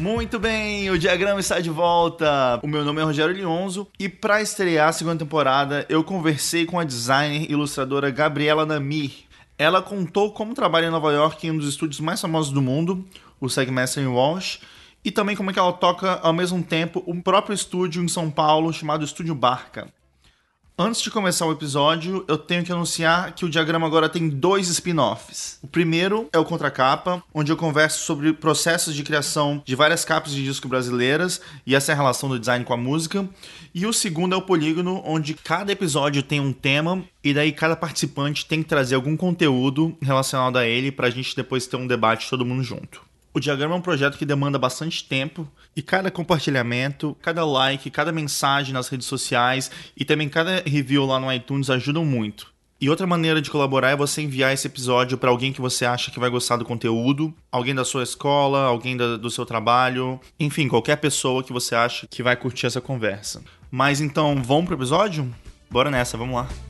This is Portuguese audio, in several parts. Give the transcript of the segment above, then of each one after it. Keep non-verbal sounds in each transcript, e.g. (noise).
Muito bem, o diagrama está de volta. O meu nome é Rogério Lionzo e para estrear a segunda temporada, eu conversei com a designer e ilustradora Gabriela Namir. Ela contou como trabalha em Nova York em um dos estúdios mais famosos do mundo, o Segmaster Walsh, e também como é que ela toca ao mesmo tempo um próprio estúdio em São Paulo chamado Estúdio Barca. Antes de começar o episódio, eu tenho que anunciar que o diagrama agora tem dois spin-offs. O primeiro é o Contracapa, onde eu converso sobre processos de criação de várias capas de disco brasileiras e essa é relação do design com a música. E o segundo é o Polígono, onde cada episódio tem um tema e daí cada participante tem que trazer algum conteúdo relacionado a ele para a gente depois ter um debate todo mundo junto. O diagrama é um projeto que demanda bastante tempo e cada compartilhamento, cada like, cada mensagem nas redes sociais e também cada review lá no iTunes ajudam muito. E outra maneira de colaborar é você enviar esse episódio para alguém que você acha que vai gostar do conteúdo, alguém da sua escola, alguém da, do seu trabalho, enfim, qualquer pessoa que você acha que vai curtir essa conversa. Mas então, vamos pro episódio? Bora nessa, vamos lá.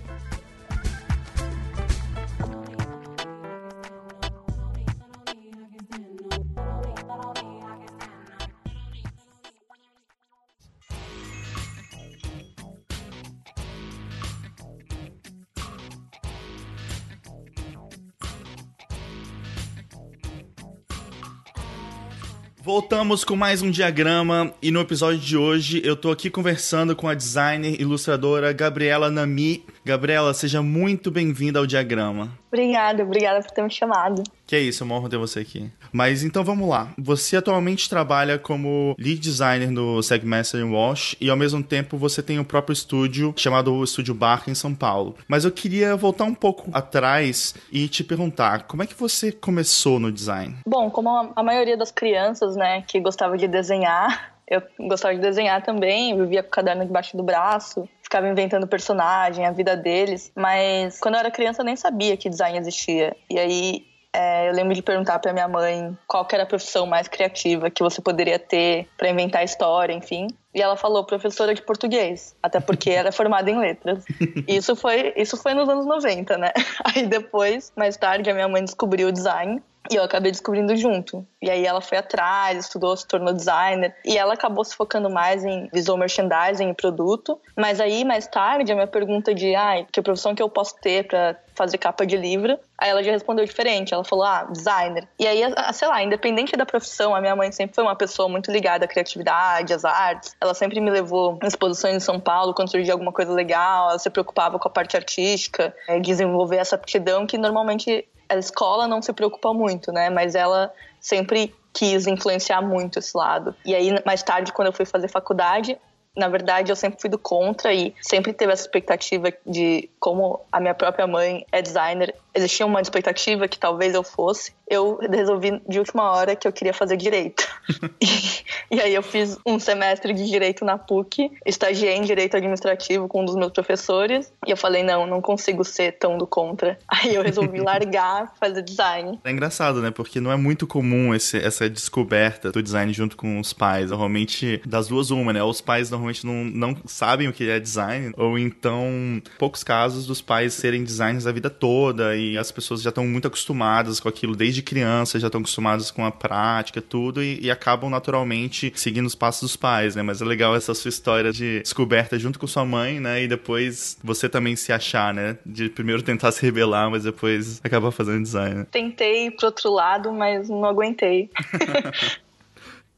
Voltamos com mais um diagrama e no episódio de hoje eu tô aqui conversando com a designer e ilustradora Gabriela Nami. Gabriela, seja muito bem-vinda ao diagrama. Obrigada, obrigada por ter me chamado. Que é isso, é uma honra ter você aqui. Mas então vamos lá. Você atualmente trabalha como lead designer no Segmaster Wash e ao mesmo tempo você tem o próprio estúdio chamado Estúdio Barca em São Paulo. Mas eu queria voltar um pouco atrás e te perguntar, como é que você começou no design? Bom, como a maioria das crianças, né, que gostava de desenhar, eu gostava de desenhar também, vivia com o caderno debaixo do braço, ficava inventando personagem, a vida deles. Mas quando eu era criança eu nem sabia que design existia. E aí é, eu lembro de perguntar para minha mãe qual era a profissão mais criativa que você poderia ter para inventar história, enfim. E ela falou professora de português, até porque (laughs) era formada em letras. E isso foi, isso foi nos anos 90, né? (laughs) Aí depois, mais tarde, a minha mãe descobriu o design e eu acabei descobrindo junto. E aí ela foi atrás, estudou, se tornou designer. E ela acabou se focando mais em visual merchandising e produto. Mas aí, mais tarde, a minha pergunta de ah, que profissão que eu posso ter para fazer capa de livro, aí ela já respondeu diferente. Ela falou, ah, designer. E aí, sei lá, independente da profissão, a minha mãe sempre foi uma pessoa muito ligada à criatividade, às artes. Ela sempre me levou em exposições em São Paulo quando surgia alguma coisa legal. Ela se preocupava com a parte artística, eh, desenvolver essa aptidão que normalmente a escola não se preocupa muito, né? Mas ela sempre quis influenciar muito esse lado. E aí, mais tarde, quando eu fui fazer faculdade, na verdade, eu sempre fui do contra e sempre teve essa expectativa de como a minha própria mãe é designer, existia uma expectativa que talvez eu fosse. Eu resolvi de última hora que eu queria fazer direito. (laughs) e, e, aí eu fiz um semestre de direito na PUC, estagiei em direito administrativo com um dos meus professores e eu falei não, não consigo ser tão do contra. (laughs) Aí eu resolvi (laughs) largar, fazer design. É engraçado, né? Porque não é muito comum esse, essa descoberta do design junto com os pais. Normalmente das duas uma, né? Os pais normalmente não, não sabem o que é design ou então poucos casos dos pais serem designers a vida toda e as pessoas já estão muito acostumadas com aquilo desde criança, já estão acostumadas com a prática, tudo, e, e, acabam naturalmente seguindo os passos dos pais, né? Mas é legal essa sua história de descoberta junto com sua mãe, né? E depois você também se achar, né? De primeiro tentar se rebelar, mas depois acabar fazendo design. Né? Tentei pro outro lado, mas não aguentei. (laughs)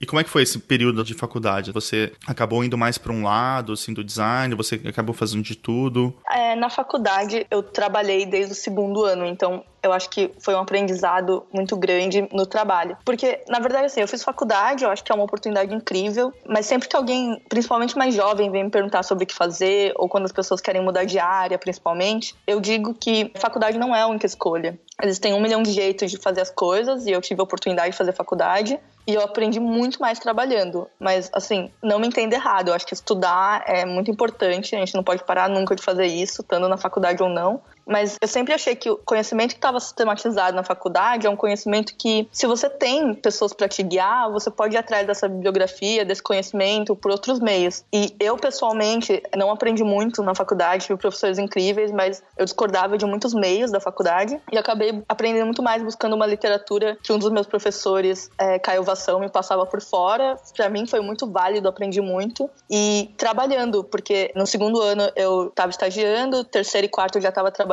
E como é que foi esse período de faculdade? Você acabou indo mais para um lado, assim, do design? Você acabou fazendo de tudo? É, na faculdade eu trabalhei desde o segundo ano, então eu acho que foi um aprendizado muito grande no trabalho. Porque, na verdade, assim, eu fiz faculdade, eu acho que é uma oportunidade incrível, mas sempre que alguém, principalmente mais jovem, vem me perguntar sobre o que fazer, ou quando as pessoas querem mudar de área, principalmente, eu digo que faculdade não é a única escolha. Existem um milhão de jeitos de fazer as coisas, e eu tive a oportunidade de fazer faculdade, e eu aprendi muito mais trabalhando. Mas, assim, não me entenda errado. Eu acho que estudar é muito importante. A gente não pode parar nunca de fazer isso, estando na faculdade ou não. Mas eu sempre achei que o conhecimento que estava sistematizado na faculdade é um conhecimento que, se você tem pessoas para te guiar, você pode ir atrás dessa bibliografia, desse conhecimento por outros meios. E eu, pessoalmente, não aprendi muito na faculdade, tive professores incríveis, mas eu discordava de muitos meios da faculdade e acabei aprendendo muito mais buscando uma literatura que um dos meus professores, é, Caio Vação, me passava por fora. Para mim foi muito válido, aprendi muito. E trabalhando, porque no segundo ano eu estava estagiando, terceiro e quarto eu já estava trabalhando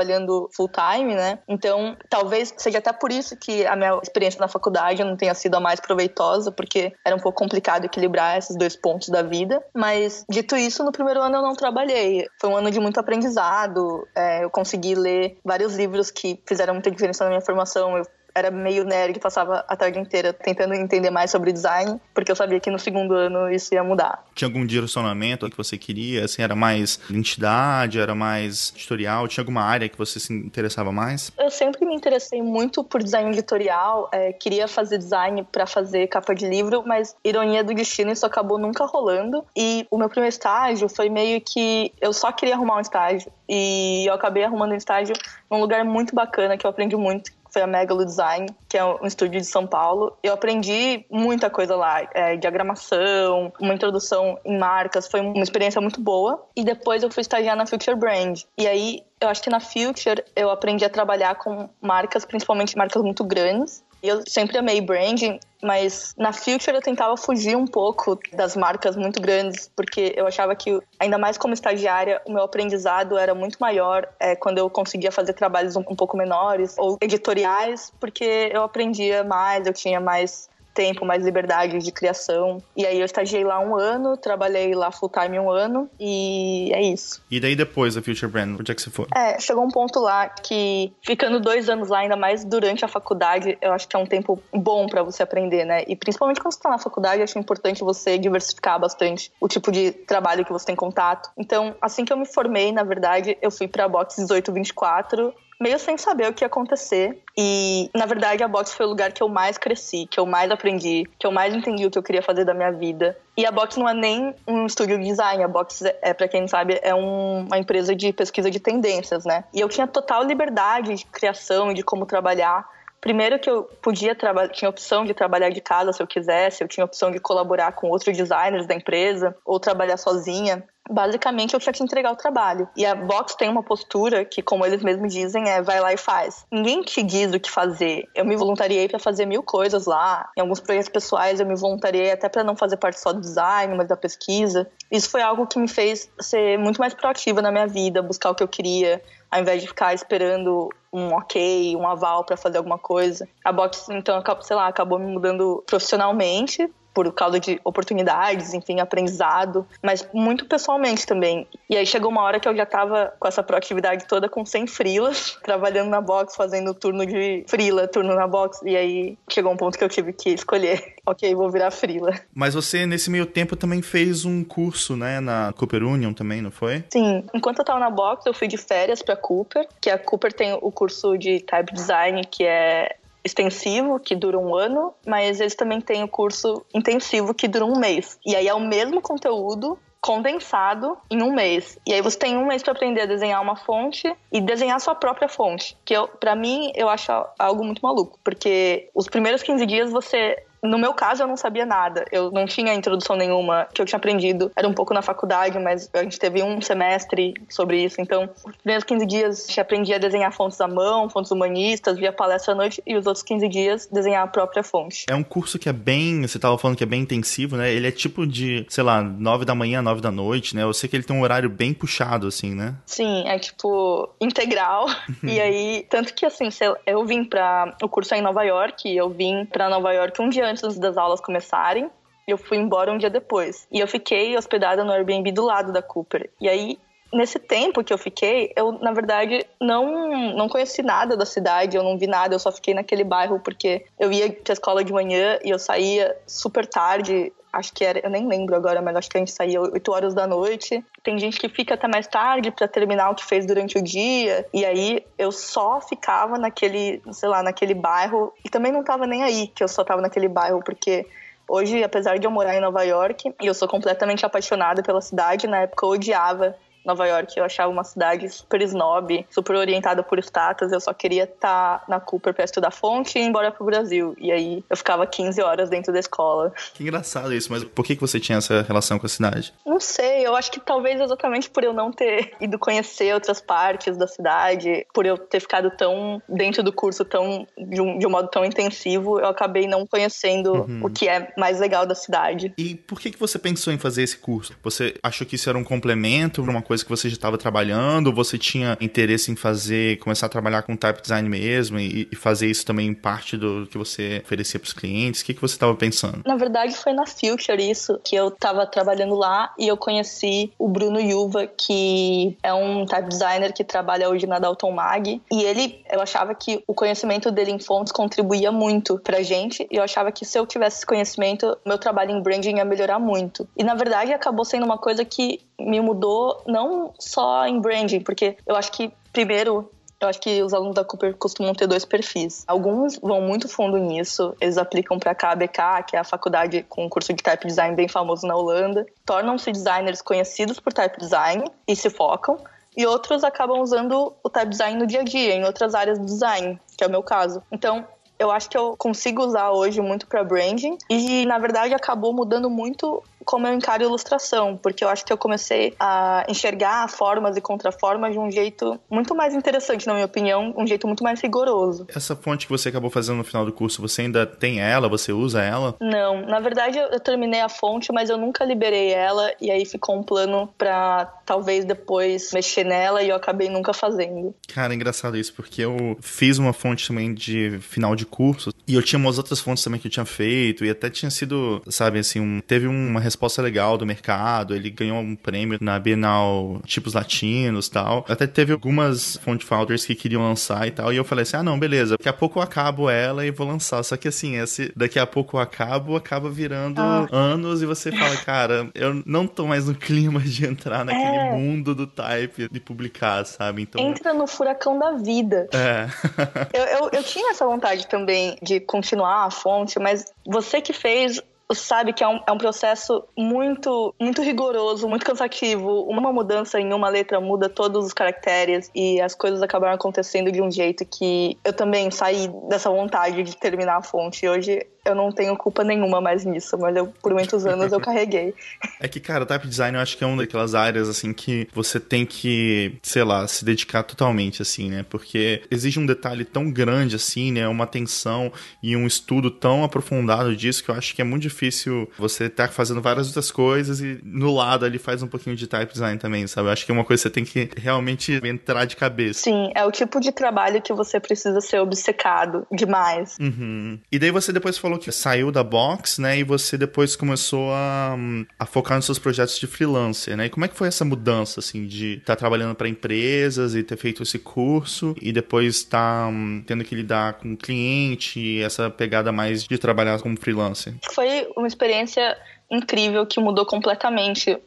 full time, né? Então, talvez seja até por isso que a minha experiência na faculdade não tenha sido a mais proveitosa, porque era um pouco complicado equilibrar esses dois pontos da vida. Mas, dito isso, no primeiro ano eu não trabalhei. Foi um ano de muito aprendizado. É, eu consegui ler vários livros que fizeram muita diferença na minha formação. Eu era meio nerd, passava a tarde inteira tentando entender mais sobre design, porque eu sabia que no segundo ano isso ia mudar. Tinha algum direcionamento que você queria? Assim, era mais identidade, era mais editorial? Tinha alguma área que você se interessava mais? Eu sempre me interessei muito por design editorial, é, queria fazer design para fazer capa de livro, mas ironia do destino, isso acabou nunca rolando. E o meu primeiro estágio foi meio que eu só queria arrumar um estágio. E eu acabei arrumando um estágio num lugar muito bacana que eu aprendi muito, foi a Megalo Design, que é um estúdio de São Paulo. Eu aprendi muita coisa lá, é, diagramação, uma introdução em marcas, foi uma experiência muito boa. E depois eu fui estagiar na Future Brand. E aí, eu acho que na Future eu aprendi a trabalhar com marcas, principalmente marcas muito grandes. Eu sempre amei branding, mas na Future eu tentava fugir um pouco das marcas muito grandes, porque eu achava que, ainda mais como estagiária, o meu aprendizado era muito maior é, quando eu conseguia fazer trabalhos um, um pouco menores ou editoriais, porque eu aprendia mais, eu tinha mais tempo, mais liberdade de criação. E aí eu estagiei lá um ano, trabalhei lá full time um ano e é isso. E daí depois da Future Brand, onde é que você foi? É, chegou um ponto lá que ficando dois anos lá, ainda mais durante a faculdade, eu acho que é um tempo bom para você aprender, né? E principalmente quando você tá na faculdade, eu acho importante você diversificar bastante o tipo de trabalho que você tem contato. Então, assim que eu me formei, na verdade, eu fui pra Box 1824 meio sem saber o que ia acontecer. E, na verdade, a box foi o lugar que eu mais cresci, que eu mais aprendi, que eu mais entendi o que eu queria fazer da minha vida. E a box não é nem um estúdio de design, a box é, é para quem não sabe, é um, uma empresa de pesquisa de tendências, né? E eu tinha total liberdade de criação e de como trabalhar. Primeiro que eu podia trabalhar, tinha opção de trabalhar de casa se eu quisesse, eu tinha opção de colaborar com outros designers da empresa ou trabalhar sozinha basicamente eu tinha que entregar o trabalho. E a Box tem uma postura que, como eles mesmos dizem, é vai lá e faz. Ninguém te diz o que fazer. Eu me voluntariei para fazer mil coisas lá. Em alguns projetos pessoais eu me voluntariei até para não fazer parte só do design, mas da pesquisa. Isso foi algo que me fez ser muito mais proativa na minha vida, buscar o que eu queria, ao invés de ficar esperando um ok, um aval para fazer alguma coisa. A Box, então, sei lá, acabou me mudando profissionalmente, por causa de oportunidades, enfim, aprendizado, mas muito pessoalmente também. E aí chegou uma hora que eu já tava com essa proatividade toda com 100 frilas, (laughs) trabalhando na box, fazendo turno de frila, turno na box, e aí chegou um ponto que eu tive que escolher, (laughs) ok, vou virar frila. Mas você, nesse meio tempo, também fez um curso, né, na Cooper Union também, não foi? Sim. Enquanto eu tava na box, eu fui de férias pra Cooper, que a Cooper tem o curso de Type Design, que é extensivo, que dura um ano, mas eles também têm o curso intensivo, que dura um mês. E aí é o mesmo conteúdo, condensado em um mês. E aí você tem um mês para aprender a desenhar uma fonte e desenhar sua própria fonte, que para mim eu acho algo muito maluco, porque os primeiros 15 dias você no meu caso, eu não sabia nada. Eu não tinha introdução nenhuma que eu tinha aprendido. Era um pouco na faculdade, mas a gente teve um semestre sobre isso. Então, os primeiros 15 dias, a gente aprendia a desenhar fontes à mão, fontes humanistas, via palestra à noite, e os outros 15 dias, desenhar a própria fonte. É um curso que é bem, você estava falando que é bem intensivo, né? Ele é tipo de, sei lá, 9 da manhã, 9 da noite, né? Eu sei que ele tem um horário bem puxado, assim, né? Sim, é tipo integral. (laughs) e aí, tanto que assim, eu vim para o curso é em Nova York, eu vim para Nova York um dia antes das aulas começarem. Eu fui embora um dia depois. E eu fiquei hospedada no Airbnb do lado da Cooper. E aí, nesse tempo que eu fiquei, eu, na verdade, não, não conheci nada da cidade, eu não vi nada, eu só fiquei naquele bairro porque eu ia pra escola de manhã e eu saía super tarde. Acho que era, eu nem lembro agora, mas acho que a gente saía 8 horas da noite. Tem gente que fica até mais tarde para terminar o que fez durante o dia. E aí eu só ficava naquele, sei lá, naquele bairro. E também não tava nem aí que eu só tava naquele bairro, porque Hoje, apesar de eu morar em Nova York, e eu sou completamente apaixonada pela cidade, na época eu odiava Nova York. Eu achava uma cidade super snob, super orientada por status. Eu só queria estar tá na Cooper pra estudar fonte e ir embora pro Brasil. E aí eu ficava 15 horas dentro da escola. Que engraçado isso, mas por que, que você tinha essa relação com a cidade? Não sei, eu acho que talvez exatamente por eu não ter ido conhecer outras partes da cidade, por eu ter ficado tão dentro do curso tão de um, de um modo tão intensivo, eu acabei não conhecendo uhum. o que é mais legal da cidade. E por que, que você pensou em fazer esse curso? Você achou que isso era um complemento para uma coisa que você já estava trabalhando? Você tinha interesse em fazer, começar a trabalhar com type design mesmo e, e fazer isso também parte do que você oferecia para os clientes? O que, que você estava pensando? Na verdade, foi na Future isso, que eu estava trabalhando lá e eu conheci o Bruno Yuva, que é um type designer que trabalha hoje na Dalton Mag. E ele, eu achava que o conhecimento dele em fontes contribuía muito pra gente. E eu achava que se eu tivesse esse conhecimento, meu trabalho em branding ia melhorar muito. E na verdade acabou sendo uma coisa que me mudou não só em branding, porque eu acho que primeiro eu acho que os alunos da Cooper costumam ter dois perfis. Alguns vão muito fundo nisso, eles aplicam para a KBK, que é a faculdade com um curso de type design bem famoso na Holanda, tornam-se designers conhecidos por type design e se focam. E outros acabam usando o type design no dia a dia, em outras áreas do design, que é o meu caso. Então, eu acho que eu consigo usar hoje muito para branding e na verdade acabou mudando muito como eu encaro ilustração, porque eu acho que eu comecei a enxergar formas e contraformas de um jeito muito mais interessante, na minha opinião, um jeito muito mais rigoroso. Essa fonte que você acabou fazendo no final do curso, você ainda tem ela? Você usa ela? Não, na verdade eu terminei a fonte, mas eu nunca liberei ela e aí ficou um plano para talvez depois mexer nela e eu acabei nunca fazendo. Cara, é engraçado isso, porque eu fiz uma fonte também de final de curso e eu tinha umas outras fontes também que eu tinha feito e até tinha sido, sabe, assim, um, teve uma resposta legal do mercado. Ele ganhou um prêmio na Bienal Tipos Latinos tal. Até teve algumas font founders que queriam lançar e tal. E eu falei assim: ah, não, beleza. Daqui a pouco eu acabo ela e vou lançar. Só que assim, esse daqui a pouco eu acabo, acaba virando ah. anos e você fala, cara, eu não tô mais no clima de entrar naquele é. Mundo do type, de publicar, sabe? Então. Entra no furacão da vida. É. (laughs) eu, eu, eu tinha essa vontade também de continuar a fonte, mas você que fez sabe que é um, é um processo muito, muito rigoroso, muito cansativo. Uma mudança em uma letra muda todos os caracteres e as coisas acabaram acontecendo de um jeito que eu também saí dessa vontade de terminar a fonte. E hoje eu não tenho culpa nenhuma mais nisso, mas eu, por muitos anos eu carreguei. É que, cara, type design eu acho que é uma daquelas áreas, assim, que você tem que, sei lá, se dedicar totalmente, assim, né? Porque exige um detalhe tão grande, assim, né? Uma atenção e um estudo tão aprofundado disso que eu acho que é muito difícil você estar tá fazendo várias outras coisas e no lado ali faz um pouquinho de type design também, sabe? Eu acho que é uma coisa que você tem que realmente entrar de cabeça. Sim, é o tipo de trabalho que você precisa ser obcecado demais. Uhum. E daí você depois falou saiu da box, né? E você depois começou a, a focar nos seus projetos de freelancer, né? E como é que foi essa mudança, assim, de estar tá trabalhando para empresas e ter feito esse curso e depois estar tá, um, tendo que lidar com cliente e essa pegada mais de trabalhar como freelancer? Foi uma experiência incrível que mudou completamente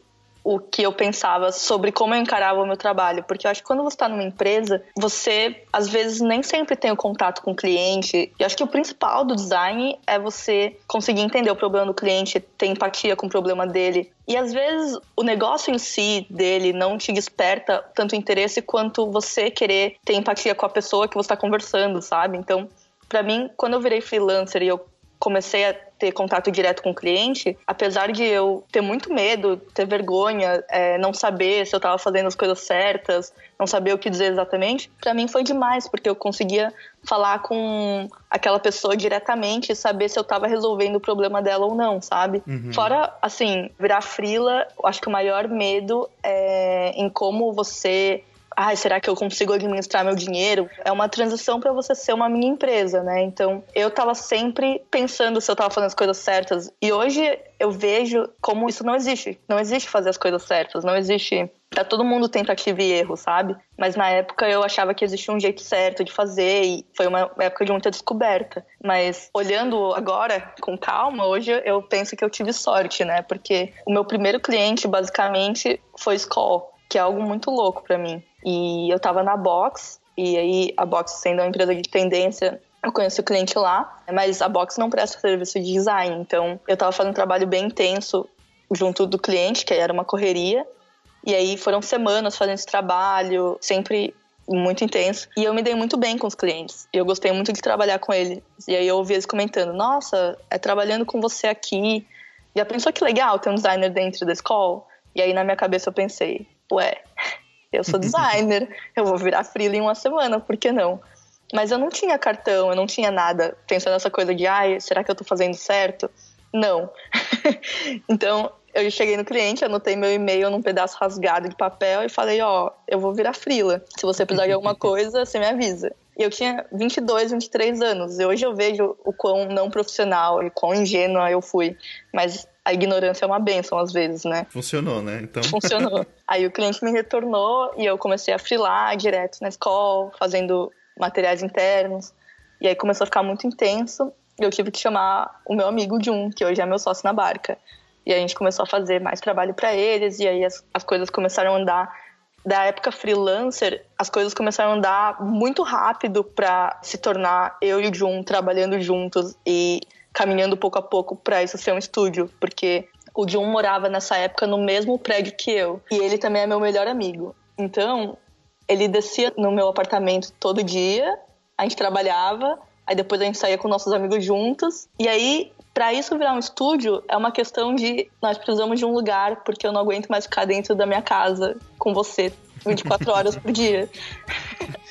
o que eu pensava sobre como eu encarava o meu trabalho, porque eu acho que quando você está numa empresa, você às vezes nem sempre tem o contato com o cliente. E acho que o principal do design é você conseguir entender o problema do cliente, ter empatia com o problema dele. E às vezes o negócio em si dele não te desperta tanto interesse quanto você querer ter empatia com a pessoa que você está conversando, sabe? Então, para mim, quando eu virei freelancer e eu comecei a ter contato direto com o cliente, apesar de eu ter muito medo, ter vergonha, é, não saber se eu estava fazendo as coisas certas, não saber o que dizer exatamente, para mim foi demais, porque eu conseguia falar com aquela pessoa diretamente e saber se eu estava resolvendo o problema dela ou não, sabe? Uhum. Fora, assim, virar frila, acho que o maior medo é em como você ah, será que eu consigo administrar meu dinheiro? É uma transição para você ser uma mini empresa, né? Então, eu tava sempre pensando se eu tava fazendo as coisas certas. E hoje eu vejo como isso não existe. Não existe fazer as coisas certas, não existe Tá todo mundo tentativa e erro, sabe? Mas na época eu achava que existia um jeito certo de fazer e foi uma época de muita descoberta. Mas olhando agora com calma, hoje eu penso que eu tive sorte, né? Porque o meu primeiro cliente basicamente foi Skoll, que é algo muito louco para mim. E eu tava na Box, e aí a Box sendo uma empresa de tendência, eu conheci o cliente lá, mas a Box não presta serviço de design, então eu tava fazendo um trabalho bem intenso junto do cliente, que era uma correria, E aí foram semanas fazendo esse trabalho, sempre muito intenso. E eu me dei muito bem com os clientes. Eu gostei muito de trabalhar com eles. E aí eu ouvi eles comentando: Nossa, é trabalhando com você aqui. Já pensou que legal ter um designer dentro da escola? E aí na minha cabeça eu pensei: Ué, eu sou designer, (laughs) eu vou virar freela em uma semana, por que não? Mas eu não tinha cartão, eu não tinha nada pensando nessa coisa de, ai, será que eu tô fazendo certo? Não. (laughs) então, eu cheguei no cliente, anotei meu e-mail num pedaço rasgado de papel e falei, ó, oh, eu vou virar frila. Se você precisar de alguma (laughs) coisa, você me avisa. E eu tinha 22, 23 anos. E hoje eu vejo o quão não profissional e quão ingênua eu fui. Mas a ignorância é uma benção às vezes, né? Funcionou, né? Então... Funcionou. (laughs) Aí o cliente me retornou e eu comecei a frilar direto na escola, fazendo materiais internos. E aí começou a ficar muito intenso. E eu tive que chamar o meu amigo Jun, que hoje é meu sócio na barca. E a gente começou a fazer mais trabalho para eles, e aí as, as coisas começaram a andar. Da época freelancer, as coisas começaram a andar muito rápido para se tornar eu e o Jun trabalhando juntos e caminhando pouco a pouco para isso ser um estúdio, porque o Jun morava nessa época no mesmo prédio que eu, e ele também é meu melhor amigo. Então, ele descia no meu apartamento todo dia, a gente trabalhava, aí depois a gente saía com nossos amigos juntos, e aí para isso virar um estúdio, é uma questão de nós precisamos de um lugar, porque eu não aguento mais ficar dentro da minha casa com você 24 horas por dia. (laughs)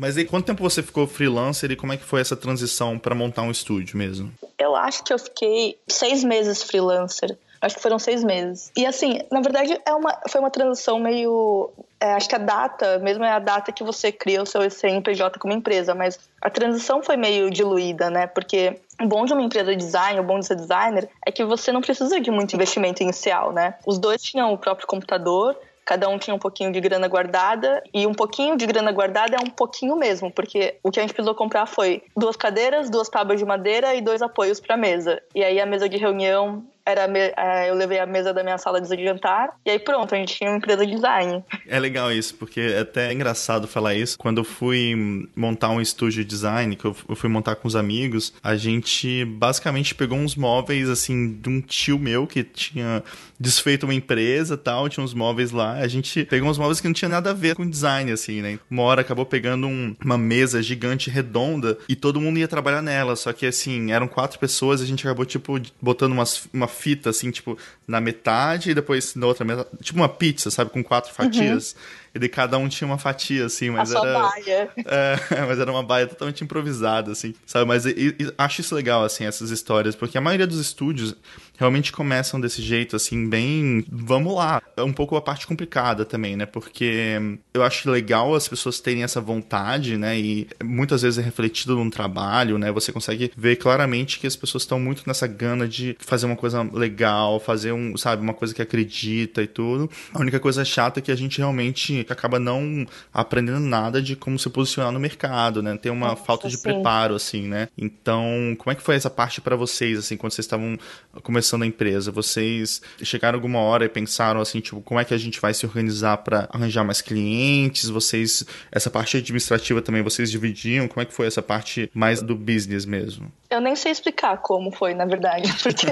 Mas aí, quanto tempo você ficou freelancer e como é que foi essa transição para montar um estúdio mesmo? Eu acho que eu fiquei seis meses freelancer. Acho que foram seis meses. E assim, na verdade, é uma, foi uma transição meio. É, acho que a data, mesmo é a data que você cria o seu CNPJ como empresa, mas a transição foi meio diluída, né? Porque o bom de uma empresa de design, o bom de ser designer, é que você não precisa de muito investimento inicial, né? Os dois tinham o próprio computador, cada um tinha um pouquinho de grana guardada e um pouquinho de grana guardada é um pouquinho mesmo, porque o que a gente precisou comprar foi duas cadeiras, duas tábuas de madeira e dois apoios para mesa. E aí a mesa de reunião era é, eu levei a mesa da minha sala de jantar e aí pronto, a gente tinha uma empresa de design. É legal isso, porque é até engraçado falar isso. Quando eu fui montar um estúdio de design, que eu fui montar com os amigos, a gente basicamente pegou uns móveis assim de um tio meu que tinha desfeito uma empresa tal, tinha uns móveis lá. A gente pegou uns móveis que não tinha nada a ver com design, assim, né? Uma hora acabou pegando um, uma mesa gigante redonda e todo mundo ia trabalhar nela. Só que assim, eram quatro pessoas, a gente acabou, tipo, botando umas, uma fita, assim, tipo, na metade e depois na outra metade. Tipo uma pizza, sabe? Com quatro fatias. Uhum. E de cada um tinha uma fatia, assim, mas a era. baia. (laughs) É, mas era uma baia totalmente improvisada, assim, sabe? Mas e, e, acho isso legal, assim, essas histórias, porque a maioria dos estúdios realmente começam desse jeito, assim, bem. Vamos lá. É um pouco a parte complicada também, né? Porque eu acho legal as pessoas terem essa vontade, né? E muitas vezes é refletido num trabalho, né? Você consegue ver claramente que as pessoas estão muito nessa gana de fazer uma coisa legal, fazer um, sabe, uma coisa que acredita e tudo. A única coisa chata é que a gente realmente acaba não aprendendo nada de como se posicionar no mercado, né? Tem uma Nossa, falta de sim. preparo, assim, né? Então, como é que foi essa parte para vocês, assim, quando vocês estavam começando a empresa? Vocês chegaram alguma hora e pensaram, assim, tipo, como é que a gente vai se organizar para arranjar mais clientes? Vocês, essa parte administrativa também, vocês dividiam? Como é que foi essa parte mais do business mesmo? Eu nem sei explicar como foi, na verdade, (laughs) porque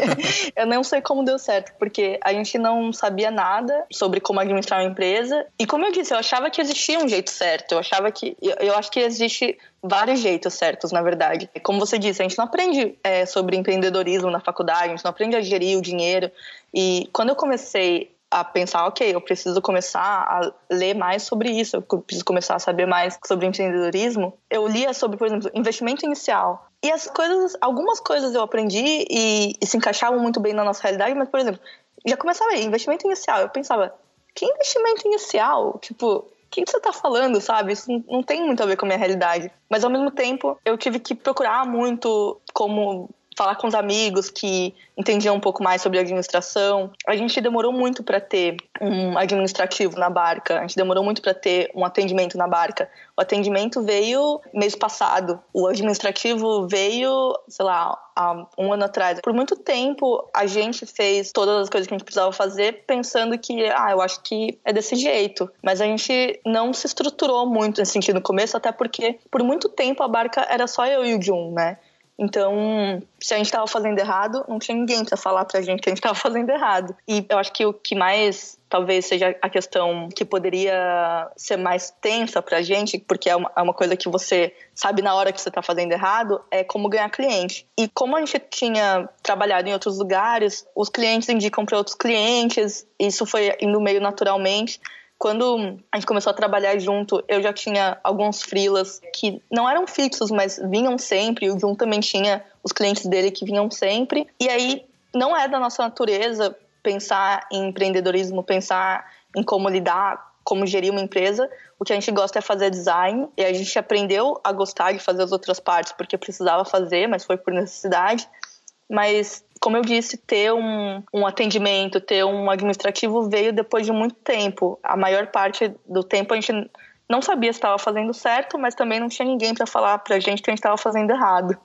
eu não sei como deu certo, porque a gente não sabia nada sobre como administrar uma empresa. E como eu disse, eu achava que existia um jeito certo. Eu achava que. Eu, acho que existe vários jeitos certos, na verdade. Como você disse, a gente não aprende é, sobre empreendedorismo na faculdade, a gente não aprende a gerir o dinheiro. E quando eu comecei a pensar, ok, eu preciso começar a ler mais sobre isso, eu preciso começar a saber mais sobre empreendedorismo. Eu lia sobre, por exemplo, investimento inicial. E as coisas, algumas coisas eu aprendi e, e se encaixavam muito bem na nossa realidade, mas, por exemplo, já começava aí, investimento inicial. Eu pensava, que investimento inicial? Tipo, o que você tá falando, sabe? Isso não tem muito a ver com a minha realidade. Mas ao mesmo tempo, eu tive que procurar muito como falar com os amigos que entendiam um pouco mais sobre administração. A gente demorou muito para ter um administrativo na barca, a gente demorou muito para ter um atendimento na barca. O atendimento veio mês passado, o administrativo veio, sei lá, há um ano atrás. Por muito tempo, a gente fez todas as coisas que a gente precisava fazer pensando que, ah, eu acho que é desse jeito. Mas a gente não se estruturou muito nesse sentido no começo, até porque por muito tempo a barca era só eu e o Jun, né? Então, se a gente estava fazendo errado, não tinha ninguém para falar pra gente que a gente estava (laughs) fazendo errado. E eu acho que o que mais talvez seja a questão que poderia ser mais tensa pra gente, porque é uma, é uma coisa que você sabe na hora que você está fazendo errado, é como ganhar cliente. E como a gente tinha trabalhado em outros lugares, os clientes indicam para outros clientes, isso foi indo meio naturalmente quando a gente começou a trabalhar junto, eu já tinha alguns freelas que não eram fixos, mas vinham sempre. O Jun também tinha os clientes dele que vinham sempre. E aí não é da nossa natureza pensar em empreendedorismo, pensar em como lidar, como gerir uma empresa. O que a gente gosta é fazer design e a gente aprendeu a gostar de fazer as outras partes porque precisava fazer, mas foi por necessidade. Mas como eu disse, ter um, um atendimento, ter um administrativo veio depois de muito tempo. A maior parte do tempo a gente não sabia se estava fazendo certo, mas também não tinha ninguém para falar para a gente que a gente estava fazendo errado.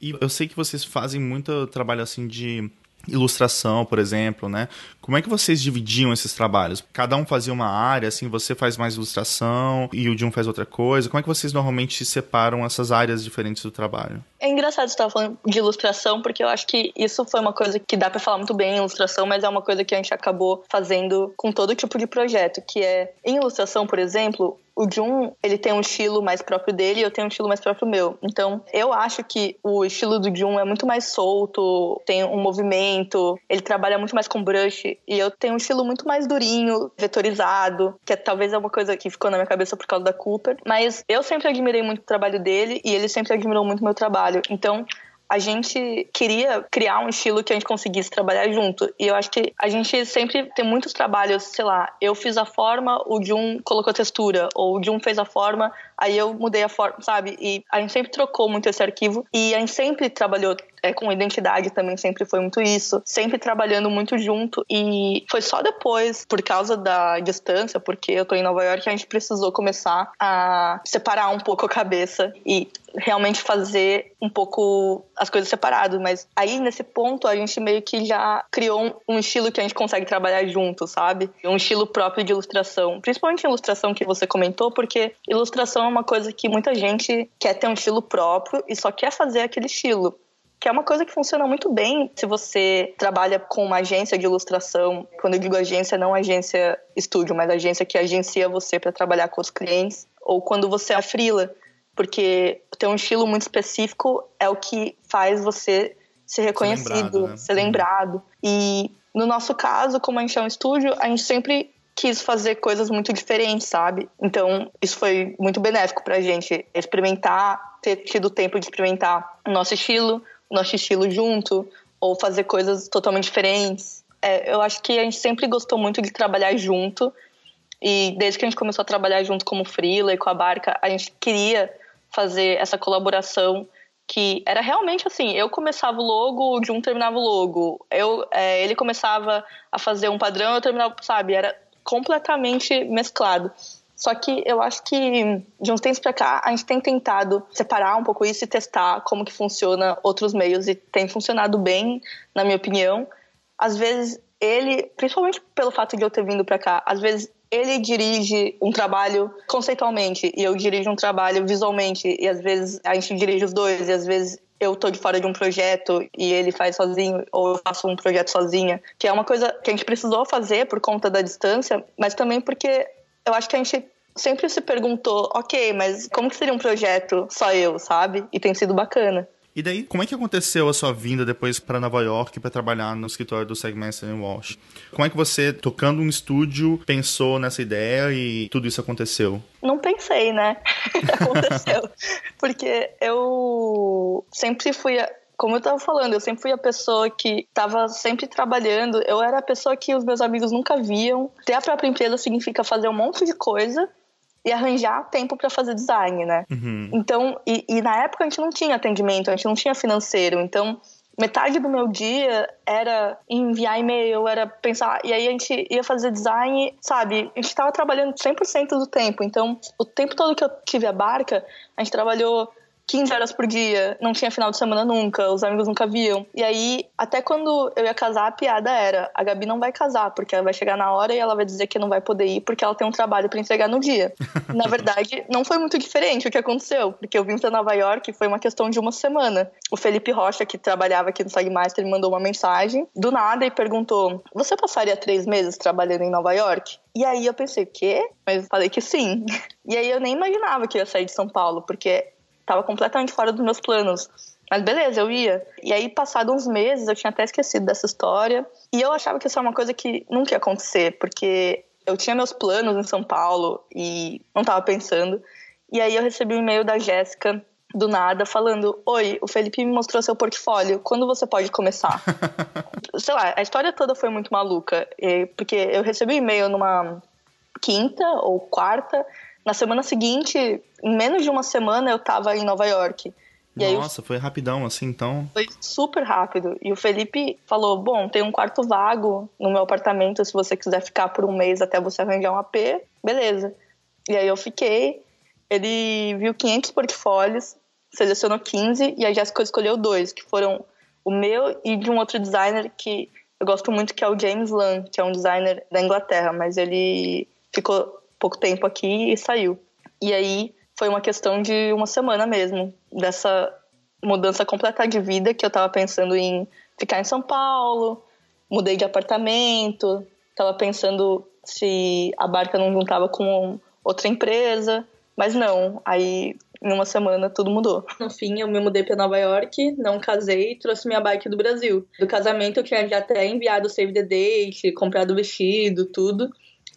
E eu sei que vocês fazem muito trabalho assim de ilustração, por exemplo, né? Como é que vocês dividiam esses trabalhos? Cada um fazia uma área, assim, você faz mais ilustração e o Jun faz outra coisa. Como é que vocês normalmente separam essas áreas diferentes do trabalho? É engraçado você estar falando de ilustração, porque eu acho que isso foi uma coisa que dá para falar muito bem em ilustração, mas é uma coisa que a gente acabou fazendo com todo tipo de projeto, que é em ilustração, por exemplo, o Jun, ele tem um estilo mais próprio dele e eu tenho um estilo mais próprio meu. Então, eu acho que o estilo do Jun é muito mais solto, tem um movimento, ele trabalha muito mais com brush e eu tenho um estilo muito mais durinho, vetorizado, que é, talvez é uma coisa que ficou na minha cabeça por causa da Cooper, mas eu sempre admirei muito o trabalho dele e ele sempre admirou muito o meu trabalho. Então, a gente queria criar um estilo que a gente conseguisse trabalhar junto. E eu acho que a gente sempre tem muitos trabalhos, sei lá, eu fiz a forma, o Jun colocou textura, ou o Jun fez a forma, aí eu mudei a forma, sabe? E a gente sempre trocou muito esse arquivo e a gente sempre trabalhou é, com identidade também, sempre foi muito isso, sempre trabalhando muito junto. E foi só depois, por causa da distância, porque eu tô em Nova York, a gente precisou começar a separar um pouco a cabeça e realmente fazer um pouco as coisas separadas, mas aí nesse ponto a gente meio que já criou um, estilo que a gente consegue trabalhar junto, sabe? Um estilo próprio de ilustração, principalmente ilustração que você comentou, porque ilustração é uma coisa que muita gente quer ter um estilo próprio e só quer fazer aquele estilo que é uma coisa que funciona muito bem se você trabalha com uma agência de ilustração. Quando eu digo agência, não agência estúdio, mas agência que agencia você para trabalhar com os clientes, ou quando você é freela, porque ter um estilo muito específico é o que faz você ser reconhecido, ser lembrado. Né? Ser lembrado. E no nosso caso, como a gente é um estúdio, a gente sempre quis fazer coisas muito diferentes, sabe? Então, isso foi muito benéfico pra gente experimentar, ter tido tempo de experimentar o nosso estilo, nosso estilo junto, ou fazer coisas totalmente diferentes. É, eu acho que a gente sempre gostou muito de trabalhar junto, e desde que a gente começou a trabalhar junto como freela e com a barca, a gente queria fazer essa colaboração que era realmente assim, eu começava o logo, o Jun terminava o logo. Eu, é, ele começava a fazer um padrão, eu terminava, sabe? Era completamente mesclado. Só que eu acho que de uns tempos para cá a gente tem tentado separar um pouco isso e testar como que funciona outros meios e tem funcionado bem, na minha opinião. Às vezes ele, principalmente pelo fato de eu ter vindo para cá, às vezes ele dirige um trabalho conceitualmente e eu dirijo um trabalho visualmente e às vezes a gente dirige os dois e às vezes eu tô de fora de um projeto e ele faz sozinho, ou eu faço um projeto sozinha, que é uma coisa que a gente precisou fazer por conta da distância, mas também porque eu acho que a gente sempre se perguntou, ok, mas como que seria um projeto só eu, sabe? E tem sido bacana. E daí, como é que aconteceu a sua vinda depois para Nova York para trabalhar no escritório do Segmaster Walsh? Como é que você, tocando um estúdio, pensou nessa ideia e tudo isso aconteceu? Não pensei, né? (laughs) aconteceu. (laughs) Porque eu sempre fui como eu estava falando, eu sempre fui a pessoa que estava sempre trabalhando. Eu era a pessoa que os meus amigos nunca viam. Ter a própria empresa significa fazer um monte de coisa e arranjar tempo para fazer design, né? Uhum. Então, e, e, na época a gente não tinha atendimento, a gente não tinha financeiro. Então, metade do meu dia era enviar e-mail, era pensar. E aí a gente ia fazer design, sabe? A gente tava trabalhando 100% do tempo. Então, o tempo todo que eu tive a barca, a gente trabalhou 15 horas por dia, não tinha final de semana nunca, os amigos nunca viam. E aí, até quando eu ia casar, a piada era: a Gabi não vai casar, porque ela vai chegar na hora e ela vai dizer que não vai poder ir porque ela tem um trabalho para entregar no dia. (laughs) na verdade, não foi muito diferente o que aconteceu, porque eu vim para Nova York e foi uma questão de uma semana. O Felipe Rocha, que trabalhava aqui no Sagmaster, me mandou uma mensagem do nada e perguntou: Você passaria três meses trabalhando em Nova York? E aí eu pensei, o quê? Mas falei que sim. (laughs) E aí eu nem imaginava que ia sair de São Paulo, porque Tava completamente fora dos meus planos. Mas beleza, eu ia. E aí, passado uns meses, eu tinha até esquecido dessa história. E eu achava que isso era uma coisa que nunca ia acontecer, porque eu tinha meus planos em São Paulo e não tava pensando. E aí eu recebi um e-mail da Jéssica do nada falando: Oi, o Felipe me mostrou seu portfólio, quando você pode começar? (laughs) Sei lá, a história toda foi muito maluca, porque eu recebi um e-mail numa quinta ou quarta, na semana seguinte, em menos de uma semana, eu tava em Nova York. E Nossa, foi rapidão assim, então. Foi super rápido. E o Felipe falou: Bom, tem um quarto vago no meu apartamento se você quiser ficar por um mês até você arranjar um AP, beleza. E aí eu fiquei. Ele viu 500 portfólios, selecionou 15 e a Jéssica escolheu dois, que foram o meu e de um outro designer que eu gosto muito, que é o James Lam, que é um designer da Inglaterra, mas ele ficou pouco tempo aqui e saiu. E aí foi uma questão de uma semana mesmo, dessa mudança completa de vida que eu tava pensando em ficar em São Paulo, mudei de apartamento, tava pensando se a barca não juntava com outra empresa, mas não, aí em uma semana tudo mudou. No fim, eu me mudei para Nova York, não casei, trouxe minha bike do Brasil. Do casamento eu tinha já até enviado o save the date, comprado o vestido, tudo.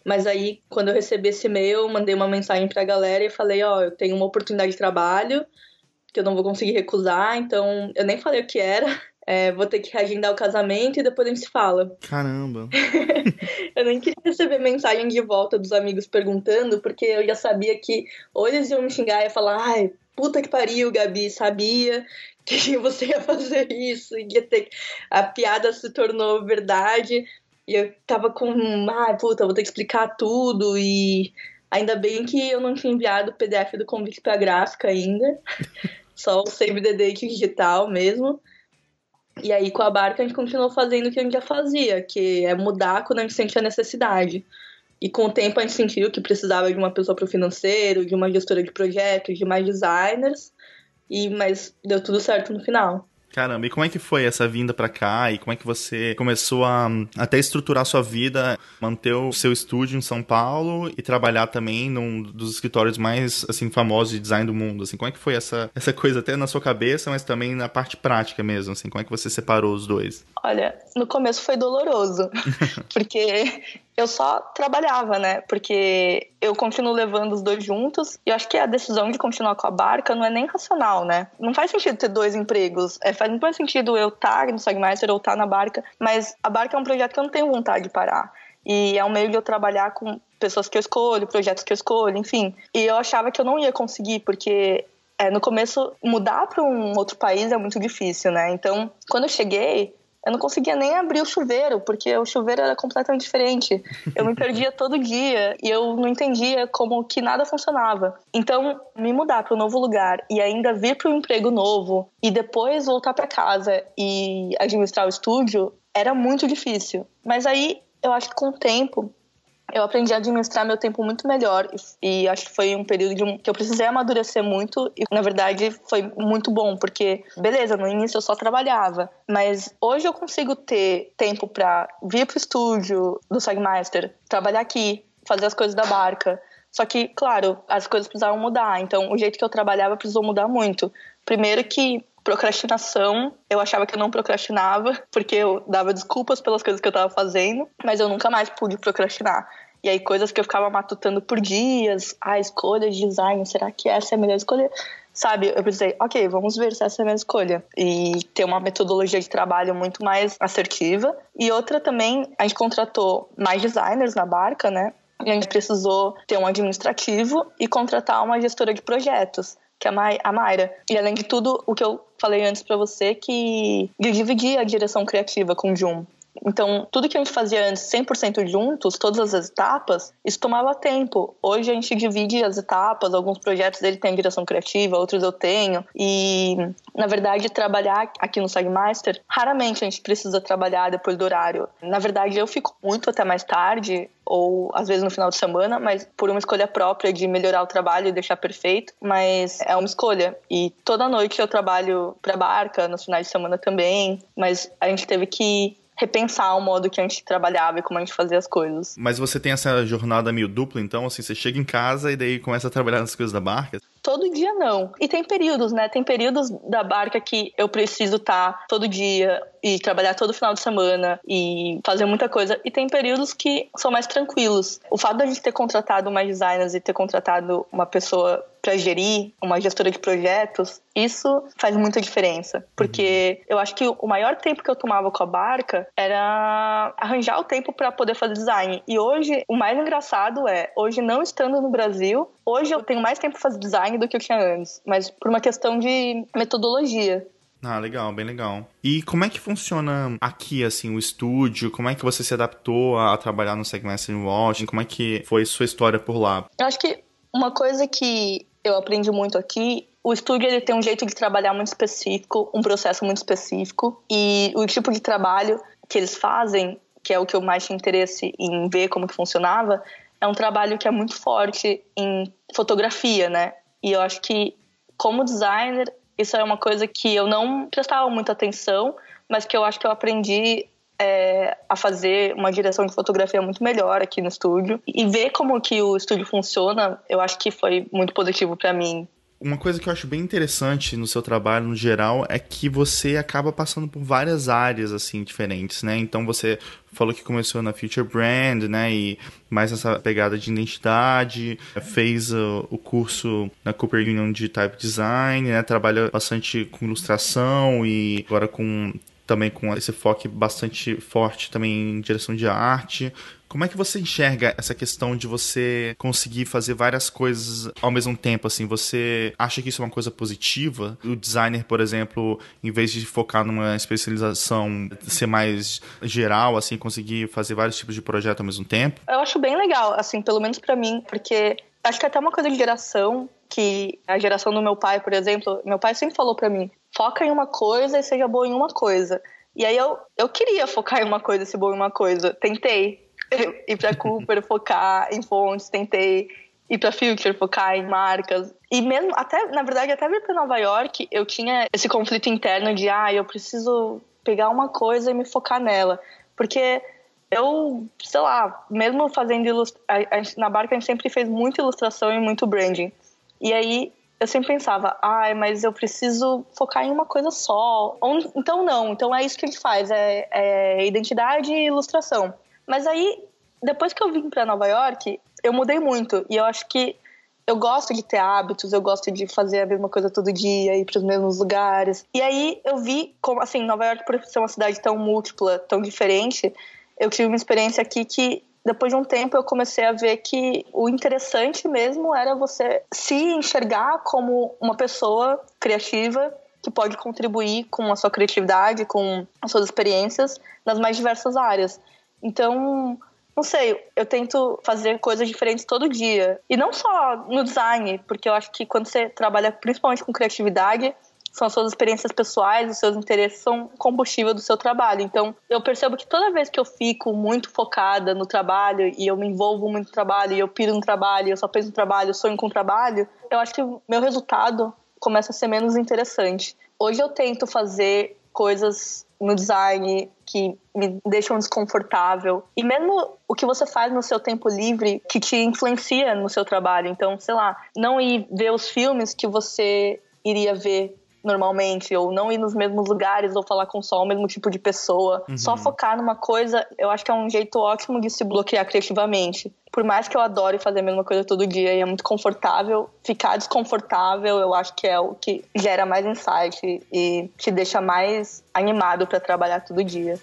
Mas aí, quando eu recebi esse e-mail, mandei uma mensagem pra galera e falei, ó, oh, eu tenho uma oportunidade de trabalho que eu não vou conseguir recusar, então eu nem falei o que era. (laughs) É, vou ter que reagendar o casamento e depois a gente se fala. Caramba! (laughs) eu nem queria receber mensagem de volta dos amigos perguntando, porque eu já sabia que ou eles iam me xingar e falar, ai, puta que pariu, Gabi, sabia que (laughs) você ia fazer isso, ia ter... a piada se tornou verdade. E eu tava com, ah, puta, vou ter que explicar tudo. E ainda bem que eu não tinha enviado o PDF do convite pra gráfica ainda. (laughs) Só o Save the Date digital mesmo. E aí, com a barca, a gente continuou fazendo o que a gente já fazia, que é mudar quando a gente sente a necessidade. E com o tempo a gente sentiu que precisava de uma pessoa para o financeiro, de uma gestora de projetos, de mais designers. E mas deu tudo certo no final. Caramba, e como é que foi essa vinda para cá? E como é que você começou a até estruturar sua vida, manter o seu estúdio em São Paulo e trabalhar também num dos escritórios mais assim famosos de design do mundo? Assim, como é que foi essa essa coisa até na sua cabeça, mas também na parte prática mesmo? Assim, como é que você separou os dois? Olha, no começo foi doloroso, (laughs) porque eu só trabalhava, né? Porque eu continuo levando os dois juntos. E eu acho que a decisão de continuar com a barca não é nem racional, né? Não faz sentido ter dois empregos. É, faz muito mais sentido eu estar no Sagmeister ou estar na barca. Mas a barca é um projeto que eu não tenho vontade de parar. E é um meio de eu trabalhar com pessoas que eu escolho, projetos que eu escolho, enfim. E eu achava que eu não ia conseguir, porque é, no começo, mudar para um outro país é muito difícil, né? Então, quando eu cheguei, eu não conseguia nem abrir o chuveiro, porque o chuveiro era completamente diferente. Eu me (laughs) perdia todo dia e eu não entendia como que nada funcionava. Então, me mudar para um novo lugar e ainda vir para um emprego novo e depois voltar para casa e administrar o estúdio era muito difícil. Mas aí eu acho que com o tempo eu aprendi a administrar meu tempo muito melhor e, acho que foi um período de, que eu precisei amadurecer muito e na verdade foi muito bom porque beleza no início eu só trabalhava mas hoje eu consigo ter tempo para vir pro estúdio do Sagmeister trabalhar aqui fazer as coisas da barca só que claro as coisas precisavam mudar então o jeito que eu trabalhava precisou mudar muito. Primeiro que procrastinação. Eu achava que eu não procrastinava, porque eu dava desculpas pelas coisas que eu estava fazendo, mas eu nunca mais pude procrastinar. E aí, coisas que eu ficava matutando por dias, a ah, escolha de design, será que essa é a melhor escolha? Sabe, eu pensei, ok, vamos ver se essa é a minha escolha. E ter uma metodologia de trabalho muito mais assertiva. E outra também, a gente contratou mais designers na barca, né? E a gente precisou ter um administrativo e contratar uma gestora de projetos que é a Mayra. E além de tudo, o que eu falei antes para você que eu dividi a direção criativa com o Jun. Então, tudo que a gente fazia antes 100% juntos, todas as etapas, isso tomava tempo. Hoje a gente divide as etapas, alguns projetos dele têm direção criativa, outros eu tenho. E, na verdade, trabalhar aqui no Sagmaster, raramente a gente precisa trabalhar depois do horário. Na verdade, eu fico muito até mais tarde, ou às vezes no final de semana, mas por uma escolha própria de melhorar o trabalho e deixar perfeito, mas é uma escolha. E toda noite eu trabalho para barca, nos finais de semana também, mas a gente teve que repensar o modo que a gente trabalhava e como a gente fazia as coisas. Mas você tem essa jornada meio dupla, então, assim, você chega em casa e daí começa a trabalhar nas coisas da barca? Todo dia não. E tem períodos, né? Tem períodos da barca que eu preciso estar tá todo dia e trabalhar todo final de semana e fazer muita coisa. E tem períodos que são mais tranquilos. O fato da gente ter contratado mais designers e ter contratado uma pessoa para gerir, uma gestora de projetos, isso faz muita diferença. Porque eu acho que o maior tempo que eu tomava com a barca era arranjar o tempo para poder fazer design. E hoje, o mais engraçado é, hoje não estando no Brasil, hoje eu tenho mais tempo para fazer design do que eu tinha antes, mas por uma questão de metodologia. Ah, legal, bem legal. E como é que funciona aqui, assim, o estúdio? Como é que você se adaptou a trabalhar no Segmaster em Washington? Como é que foi sua história por lá? Eu acho que uma coisa que eu aprendi muito aqui o estúdio ele tem um jeito de trabalhar muito específico, um processo muito específico e o tipo de trabalho que eles fazem, que é o que eu mais tinha interesse em ver como que funcionava, é um trabalho que é muito forte em fotografia, né? E eu acho que como designer isso é uma coisa que eu não prestava muita atenção, mas que eu acho que eu aprendi é, a fazer uma direção de fotografia muito melhor aqui no estúdio e ver como que o estúdio funciona, eu acho que foi muito positivo para mim. Uma coisa que eu acho bem interessante no seu trabalho no geral é que você acaba passando por várias áreas assim diferentes, né? Então você falou que começou na Future Brand, né? E mais essa pegada de identidade, fez uh, o curso na Cooper Union de Type Design, né? Trabalha bastante com ilustração e agora com também com esse foco bastante forte também em direção de arte. Como é que você enxerga essa questão de você conseguir fazer várias coisas ao mesmo tempo? Assim, você acha que isso é uma coisa positiva? O designer, por exemplo, em vez de focar numa especialização, ser mais geral, assim, conseguir fazer vários tipos de projeto ao mesmo tempo? Eu acho bem legal, assim, pelo menos para mim, porque acho que é até uma coisa de geração que a geração do meu pai, por exemplo, meu pai sempre falou para mim: foca em uma coisa e seja boa em uma coisa. E aí eu, eu queria focar em uma coisa e ser boa em uma coisa. Tentei (laughs) ir para Cooper, focar em fontes, tentei ir para Future, focar em marcas. E mesmo, até, na verdade, até vir para Nova York, eu tinha esse conflito interno de, ah, eu preciso pegar uma coisa e me focar nela. Porque eu, sei lá, mesmo fazendo ilustração, na barca a gente sempre fez muita ilustração e muito branding. E aí eu sempre pensava, ai, mas eu preciso focar em uma coisa só. Então não, então é isso que gente faz, é, é identidade e ilustração. Mas aí, depois que eu vim para Nova York, eu mudei muito. E eu acho que eu gosto de ter hábitos, eu gosto de fazer a mesma coisa todo dia, ir para os mesmos lugares. E aí eu vi como, assim, Nova York, por ser uma cidade tão múltipla, tão diferente, eu tive uma experiência aqui que depois de um tempo eu comecei a ver que o interessante mesmo era você se enxergar como uma pessoa criativa que pode contribuir com a sua criatividade, com as suas experiências nas mais diversas áreas. Então, não sei, eu tento fazer coisas diferentes todo dia. E não só no design, porque eu acho que quando você trabalha principalmente com criatividade, são as suas experiências pessoais, os seus interesses são combustível do seu trabalho. Então, eu percebo que toda vez que eu fico muito focada no trabalho e eu me envolvo muito no trabalho e eu piro no trabalho, eu só penso no trabalho, eu sonho com o trabalho, eu acho que o meu resultado começa a ser menos interessante. Hoje eu tento fazer coisas no design que me deixam desconfortável. E mesmo o que você faz no seu tempo livre que te influencia no seu trabalho. Então, sei lá, não ir ver os filmes que você iria ver normalmente, ou não ir nos mesmos lugares ou falar com só o mesmo tipo de pessoa. Uhum. Só focar numa coisa, eu acho que é um jeito ótimo de se bloquear criativamente. Por mais que eu adore fazer a mesma coisa todo dia e é muito confortável, ficar desconfortável eu acho que é o que gera mais insight e te deixa mais animado para trabalhar todo dia.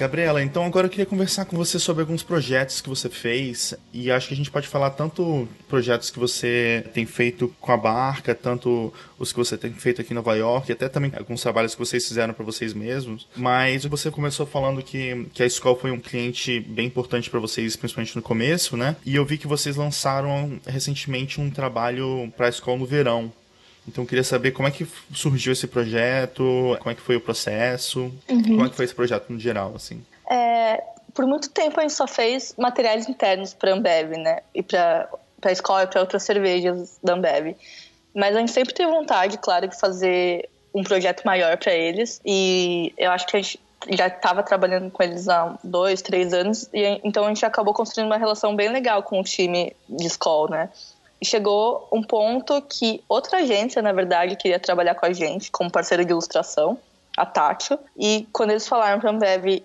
Gabriela, então agora eu queria conversar com você sobre alguns projetos que você fez e acho que a gente pode falar tanto projetos que você tem feito com a barca, tanto os que você tem feito aqui em Nova York, até também alguns trabalhos que vocês fizeram para vocês mesmos. Mas você começou falando que, que a escola foi um cliente bem importante para vocês, principalmente no começo, né? E eu vi que vocês lançaram recentemente um trabalho para a escola no verão. Então eu queria saber como é que surgiu esse projeto, como é que foi o processo, uhum. como é que foi esse projeto no geral, assim. É, por muito tempo a gente só fez materiais internos para Ambev, né? E para a escola e para outras cervejas da Ambev. Mas a gente sempre teve vontade, claro, de fazer um projeto maior para eles. E eu acho que a gente já estava trabalhando com eles há dois, três anos. E então a gente acabou construindo uma relação bem legal com o time de escola, né? Chegou um ponto que outra agência, na verdade, queria trabalhar com a gente como parceiro de ilustração, a Tátil. E quando eles falaram para a Ambev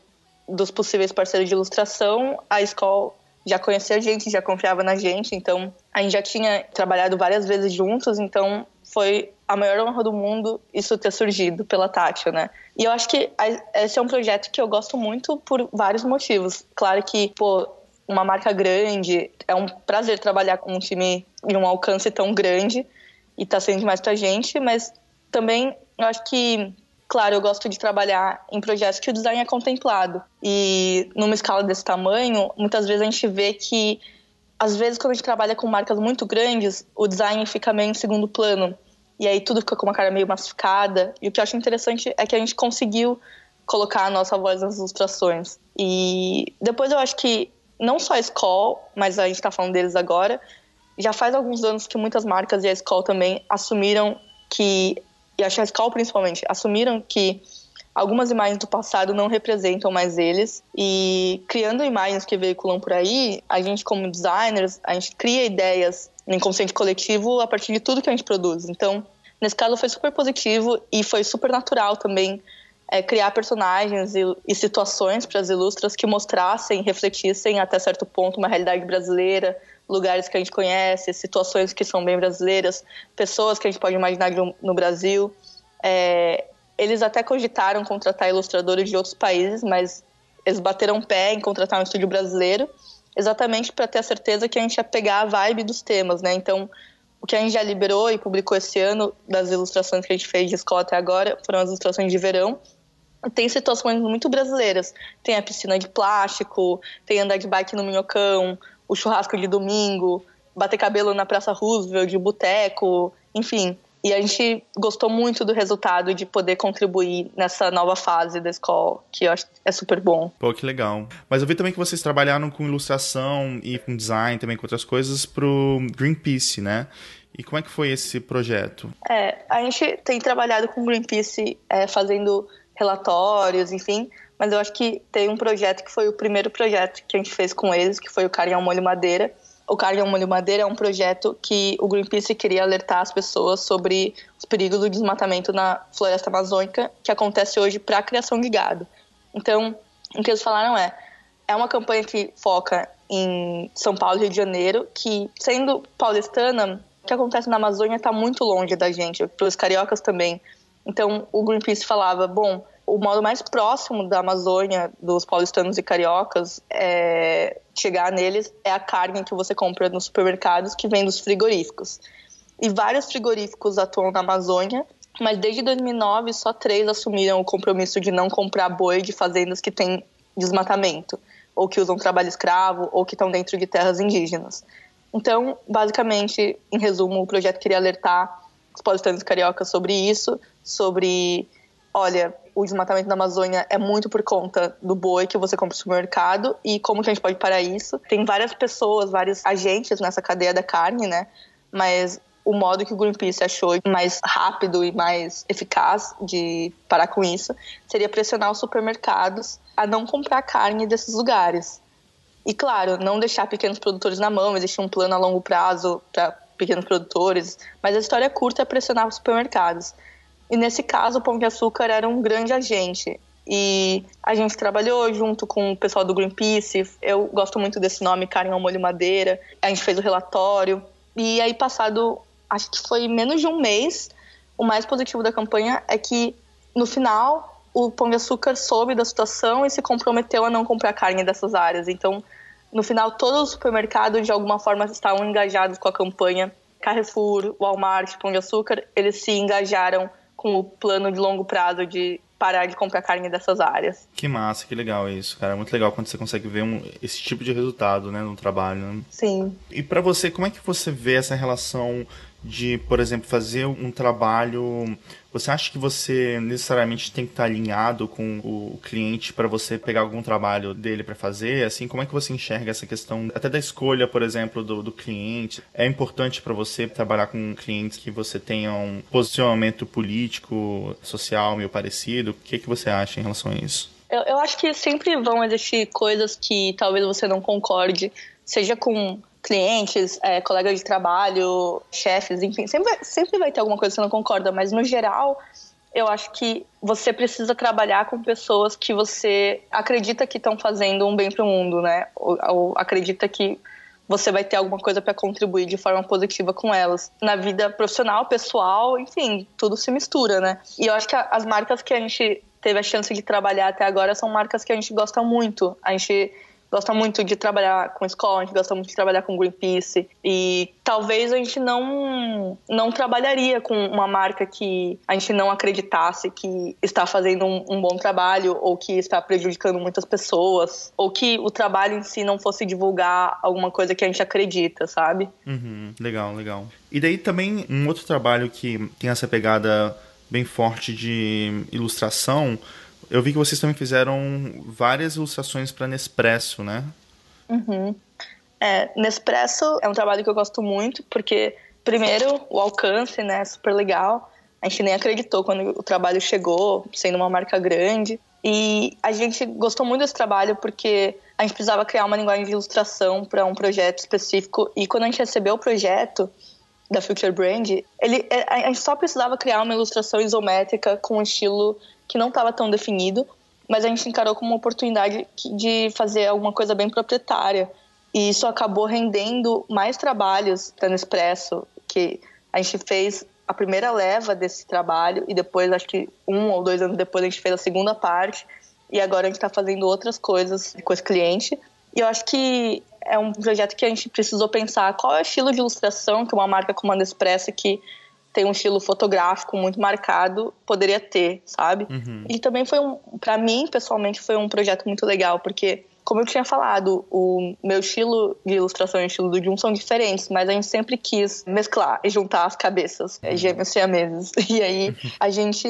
dos possíveis parceiros de ilustração, a escola já conhecia a gente, já confiava na gente, então a gente já tinha trabalhado várias vezes juntos, então foi a maior honra do mundo isso ter surgido pela Tátil, né? E eu acho que esse é um projeto que eu gosto muito por vários motivos. Claro que, pô, uma marca grande. É um prazer trabalhar com um time de um alcance tão grande e tá sendo demais pra gente, mas também eu acho que, claro, eu gosto de trabalhar em projetos que o design é contemplado. E numa escala desse tamanho, muitas vezes a gente vê que, às vezes, quando a gente trabalha com marcas muito grandes, o design fica meio em segundo plano. E aí tudo fica com uma cara meio massificada. E o que eu acho interessante é que a gente conseguiu colocar a nossa voz nas ilustrações. E depois eu acho que não só a Skoll, mas a gente está falando deles agora, já faz alguns anos que muitas marcas e a Skoll também assumiram que, e a Skoll principalmente, assumiram que algumas imagens do passado não representam mais eles e criando imagens que veiculam por aí, a gente como designers, a gente cria ideias no inconsciente coletivo a partir de tudo que a gente produz. Então, nesse caso foi super positivo e foi super natural também é, criar personagens e, e situações para as ilustras que mostrassem, refletissem até certo ponto uma realidade brasileira, lugares que a gente conhece, situações que são bem brasileiras, pessoas que a gente pode imaginar no, no Brasil. É, eles até cogitaram contratar ilustradores de outros países, mas eles bateram pé em contratar um estúdio brasileiro, exatamente para ter a certeza que a gente ia pegar a vibe dos temas, né? Então, o que a gente já liberou e publicou esse ano das ilustrações que a gente fez de escola até agora foram as ilustrações de verão, tem situações muito brasileiras. Tem a piscina de plástico, tem andar de bike no minhocão, o churrasco de domingo, bater cabelo na Praça Roosevelt, de boteco, enfim. E a gente gostou muito do resultado de poder contribuir nessa nova fase da escola, que eu acho é super bom. Pô, que legal. Mas eu vi também que vocês trabalharam com ilustração e com design, também com outras coisas, pro Greenpeace, né? E como é que foi esse projeto? É, a gente tem trabalhado com Greenpeace é, fazendo relatórios, enfim. Mas eu acho que tem um projeto que foi o primeiro projeto que a gente fez com eles, que foi o Carne ao Molho Madeira. O Carne ao Molho Madeira é um projeto que o Greenpeace queria alertar as pessoas sobre os perigos do desmatamento na floresta amazônica, que acontece hoje para a criação de gado. Então, o que eles falaram é, é uma campanha que foca em São Paulo e Rio de Janeiro, que, sendo paulistana, o que acontece na Amazônia está muito longe da gente, para os cariocas também. Então, o Greenpeace falava, bom, o modo mais próximo da Amazônia, dos paulistanos e cariocas, é chegar neles é a carne que você compra nos supermercados que vem dos frigoríficos. E vários frigoríficos atuam na Amazônia, mas desde 2009 só três assumiram o compromisso de não comprar boi de fazendas que têm desmatamento, ou que usam trabalho escravo, ou que estão dentro de terras indígenas. Então, basicamente, em resumo, o projeto queria alertar os paulistanos e cariocas sobre isso, sobre, olha, o desmatamento da Amazônia é muito por conta do boi que você compra no supermercado e como que a gente pode parar isso. Tem várias pessoas, vários agentes nessa cadeia da carne, né? Mas o modo que o Greenpeace achou mais rápido e mais eficaz de parar com isso seria pressionar os supermercados a não comprar carne desses lugares. E claro, não deixar pequenos produtores na mão, existe um plano a longo prazo para pequenos produtores, mas a história curta é pressionar os supermercados. E nesse caso, o Pão de Açúcar era um grande agente. E a gente trabalhou junto com o pessoal do Greenpeace. Eu gosto muito desse nome, Carne ao Molho Madeira. A gente fez o relatório. E aí, passado, acho que foi menos de um mês, o mais positivo da campanha é que, no final, o Pão de Açúcar soube da situação e se comprometeu a não comprar carne dessas áreas. Então, no final, todos os supermercados de alguma forma estavam engajados com a campanha. Carrefour, Walmart, Pão de Açúcar, eles se engajaram com o plano de longo prazo de parar de comprar carne dessas áreas. Que massa, que legal isso, cara. É muito legal quando você consegue ver um, esse tipo de resultado, né, no trabalho. Né? Sim. E para você, como é que você vê essa relação de, por exemplo, fazer um trabalho. Você acha que você necessariamente tem que estar alinhado com o cliente para você pegar algum trabalho dele para fazer? Assim, como é que você enxerga essa questão até da escolha, por exemplo, do, do cliente? É importante para você trabalhar com clientes que você tenha um posicionamento político, social meio parecido? O que, que você acha em relação a isso? Eu, eu acho que sempre vão existir coisas que talvez você não concorde, seja com clientes, é, colegas de trabalho, chefes, enfim, sempre vai, sempre vai ter alguma coisa que você não concorda, mas no geral, eu acho que você precisa trabalhar com pessoas que você acredita que estão fazendo um bem para o mundo, né? Ou, ou, acredita que você vai ter alguma coisa para contribuir de forma positiva com elas. Na vida profissional, pessoal, enfim, tudo se mistura, né? E eu acho que as marcas que a gente teve a chance de trabalhar até agora são marcas que a gente gosta muito. A gente gosta muito de trabalhar com escola, a gente gosta muito de trabalhar com Greenpeace e talvez a gente não não trabalharia com uma marca que a gente não acreditasse que está fazendo um, um bom trabalho ou que está prejudicando muitas pessoas ou que o trabalho em si não fosse divulgar alguma coisa que a gente acredita, sabe? Uhum, legal, legal. E daí também um outro trabalho que tem essa pegada bem forte de ilustração eu vi que vocês também fizeram várias ilustrações para Nespresso, né? Uhum. É, Nespresso é um trabalho que eu gosto muito, porque, primeiro, o alcance, né, é super legal. A gente nem acreditou quando o trabalho chegou, sendo uma marca grande. E a gente gostou muito desse trabalho porque a gente precisava criar uma linguagem de ilustração para um projeto específico. E quando a gente recebeu o projeto da Future Brand, ele, é, a gente só precisava criar uma ilustração isométrica com um estilo que não estava tão definido, mas a gente encarou como uma oportunidade de fazer alguma coisa bem proprietária. E isso acabou rendendo mais trabalhos para Nespresso, que a gente fez a primeira leva desse trabalho e depois, acho que um ou dois anos depois, a gente fez a segunda parte e agora a gente está fazendo outras coisas com esse cliente. E eu acho que é um projeto que a gente precisou pensar qual é o estilo de ilustração que uma marca como a Nespresso, que tem um estilo fotográfico muito marcado, poderia ter, sabe? Uhum. E também foi um, para mim, pessoalmente, foi um projeto muito legal, porque como eu tinha falado, o meu estilo de ilustração e o estilo do Jun são diferentes, mas a gente sempre quis mesclar e juntar as cabeças, uhum. gêmeos siameses. (laughs) E aí a gente.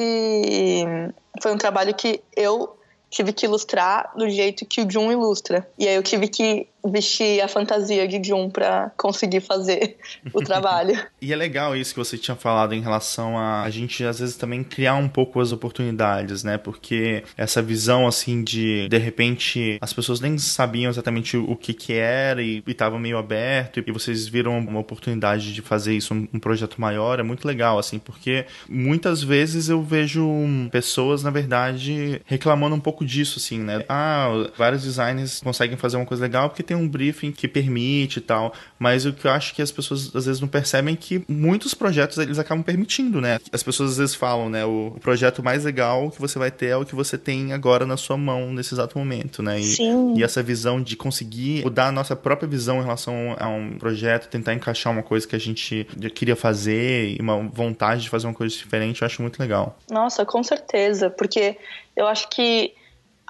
Foi um trabalho que eu tive que ilustrar do jeito que o Jun ilustra. E aí eu tive que vestir a fantasia de Jun para conseguir fazer o trabalho. (laughs) e é legal isso que você tinha falado em relação a a gente às vezes também criar um pouco as oportunidades, né? Porque essa visão assim de de repente as pessoas nem sabiam exatamente o que que era e estavam meio aberto e vocês viram uma oportunidade de fazer isso um, um projeto maior, é muito legal assim, porque muitas vezes eu vejo pessoas na verdade reclamando um pouco disso assim, né? Ah, vários designers conseguem fazer uma coisa legal porque tem tem um briefing que permite e tal, mas o que eu acho que as pessoas às vezes não percebem é que muitos projetos eles acabam permitindo, né? As pessoas às vezes falam, né, o, projeto mais legal que você vai ter é o que você tem agora na sua mão nesse exato momento, né? E, Sim. e essa visão de conseguir mudar a nossa própria visão em relação a um projeto, tentar encaixar uma coisa que a gente queria fazer e uma vontade de fazer uma coisa diferente, eu acho muito legal. Nossa, com certeza, porque eu acho que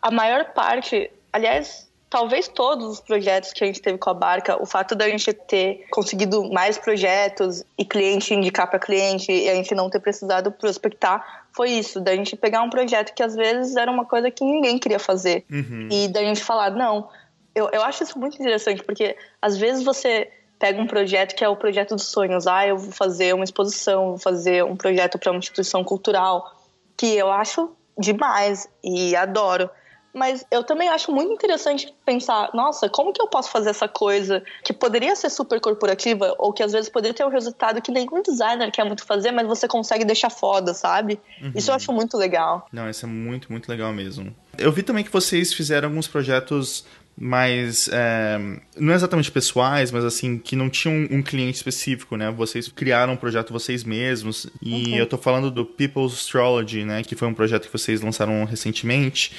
a maior parte, aliás, talvez todos os projetos que a gente teve com a Barca, o fato da gente ter conseguido mais projetos e cliente indicar para cliente e a gente não ter precisado prospectar, foi isso, da gente pegar um projeto que às vezes era uma coisa que ninguém queria fazer uhum. e da gente falar, não, eu, eu acho isso muito interessante, porque às vezes você pega um projeto que é o projeto dos sonhos, ah, eu vou fazer uma exposição, vou fazer um projeto para uma instituição cultural, que eu acho demais e adoro mas eu também acho muito interessante pensar, nossa, como que eu posso fazer essa coisa que poderia ser super corporativa ou que às vezes poderia ter um resultado que nenhum designer quer muito fazer, mas você consegue deixar foda, sabe? Uhum. Isso eu acho muito legal. Não, isso é muito, muito legal mesmo. Eu vi também que vocês fizeram alguns projetos mais é, não exatamente pessoais, mas assim que não tinham um, um, cliente específico, né? Vocês criaram um projeto vocês mesmos e okay. eu tô falando do People's Astrology, né? Que foi um projeto que vocês lançaram recentemente.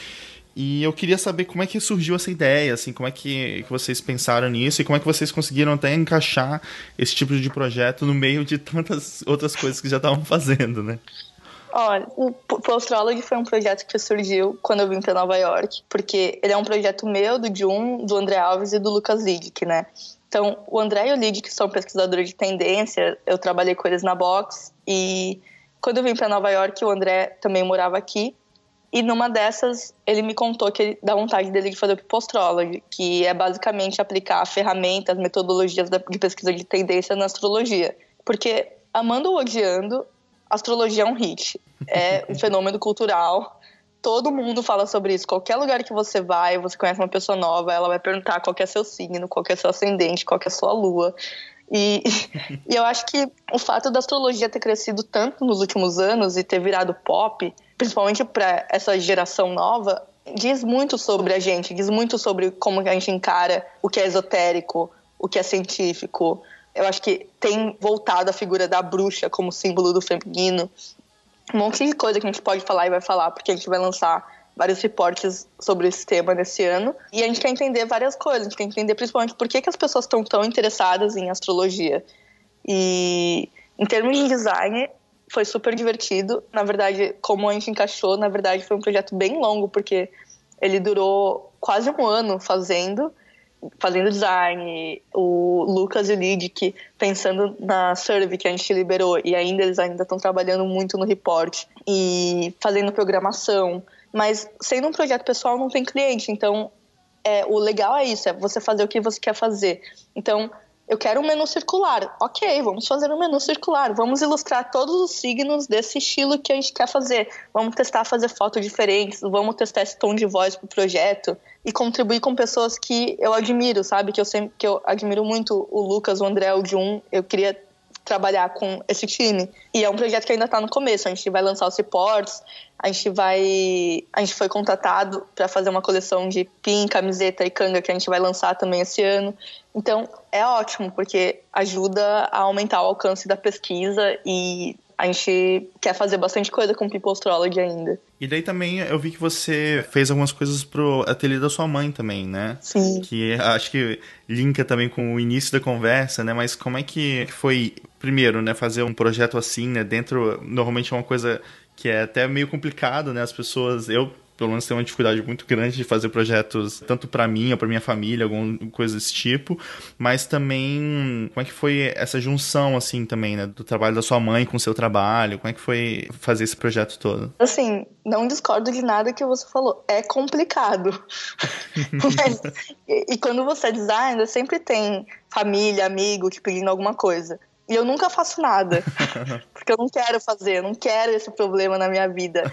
E eu queria saber como é que surgiu essa ideia, assim, como é que, que vocês pensaram nisso e como é que vocês conseguiram até encaixar esse tipo de projeto no meio de tantas outras coisas que já estavam fazendo, né? Olha, o Postrology foi um projeto que surgiu quando eu vim para Nova York, porque ele é um projeto meu, do Jun, do André Alves e do Lucas Lidick, né? Então, o André e o Lidick são pesquisadores de tendência, eu trabalhei com eles na Box, e quando eu vim para Nova York, o André também morava aqui, e numa dessas, ele me contou que ele, dá vontade dele de fazer o Pipostrology, que é basicamente aplicar ferramentas, metodologias de pesquisa de tendência na astrologia. Porque, amando ou odiando, astrologia é um hit. É um (laughs) fenômeno cultural. Todo mundo fala sobre isso. Qualquer lugar que você vai, você conhece uma pessoa nova, ela vai perguntar qual é seu signo, qual é seu ascendente, qual é sua lua. E, (laughs) e eu acho que o fato da astrologia ter crescido tanto nos últimos anos e ter virado pop principalmente para essa geração nova, diz muito sobre a gente, diz muito sobre como a gente encara o que é esotérico, o que é científico. Eu acho que tem voltado a figura da bruxa como símbolo do feminino. Um monte de coisa que a gente pode falar e vai falar, porque a gente vai lançar vários reportes sobre esse tema nesse ano. E a gente quer entender várias coisas. A gente quer entender principalmente por que, que as pessoas estão tão interessadas em astrologia. E em termos de design, foi super divertido. Na verdade, como a gente encaixou, na verdade foi um projeto bem longo, porque ele durou quase um ano fazendo, fazendo design, o Lucas e o Lidic pensando na survey que a gente liberou, e ainda eles ainda estão trabalhando muito no report, e fazendo programação. Mas sendo um projeto pessoal não tem cliente, então é, o legal é isso, é você fazer o que você quer fazer. Então, eu quero um menu circular. Ok, vamos fazer um menu circular. Vamos ilustrar todos os signos desse estilo que a gente quer fazer. Vamos testar fazer fotos diferentes. Vamos testar esse tom de voz pro projeto e contribuir com pessoas que eu admiro, sabe? Que eu sempre que eu admiro muito o Lucas, o André, o Jun. Eu queria trabalhar com esse time. E é um projeto que ainda está no começo. A gente vai lançar os reports, a gente vai. A gente foi contratado para fazer uma coleção de pin, camiseta e canga que a gente vai lançar também esse ano. Então é ótimo, porque ajuda a aumentar o alcance da pesquisa e a gente quer fazer bastante coisa com People Astrology ainda. E daí também eu vi que você fez algumas coisas pro ateliê da sua mãe também, né? Sim. Que acho que linka também com o início da conversa, né? Mas como é que foi, primeiro, né, fazer um projeto assim, né? Dentro, normalmente é uma coisa que é até meio complicado, né? As pessoas, eu pelo menos tenho uma dificuldade muito grande de fazer projetos tanto para mim ou para minha família, alguma coisa desse tipo, mas também como é que foi essa junção assim também, né, do trabalho da sua mãe com o seu trabalho? Como é que foi fazer esse projeto todo? Assim, não discordo de nada que você falou. É complicado. (laughs) mas, e, e quando você é designer, sempre tem família, amigo te pedindo alguma coisa. E eu nunca faço nada. (laughs) Porque eu não quero fazer, eu não quero esse problema na minha vida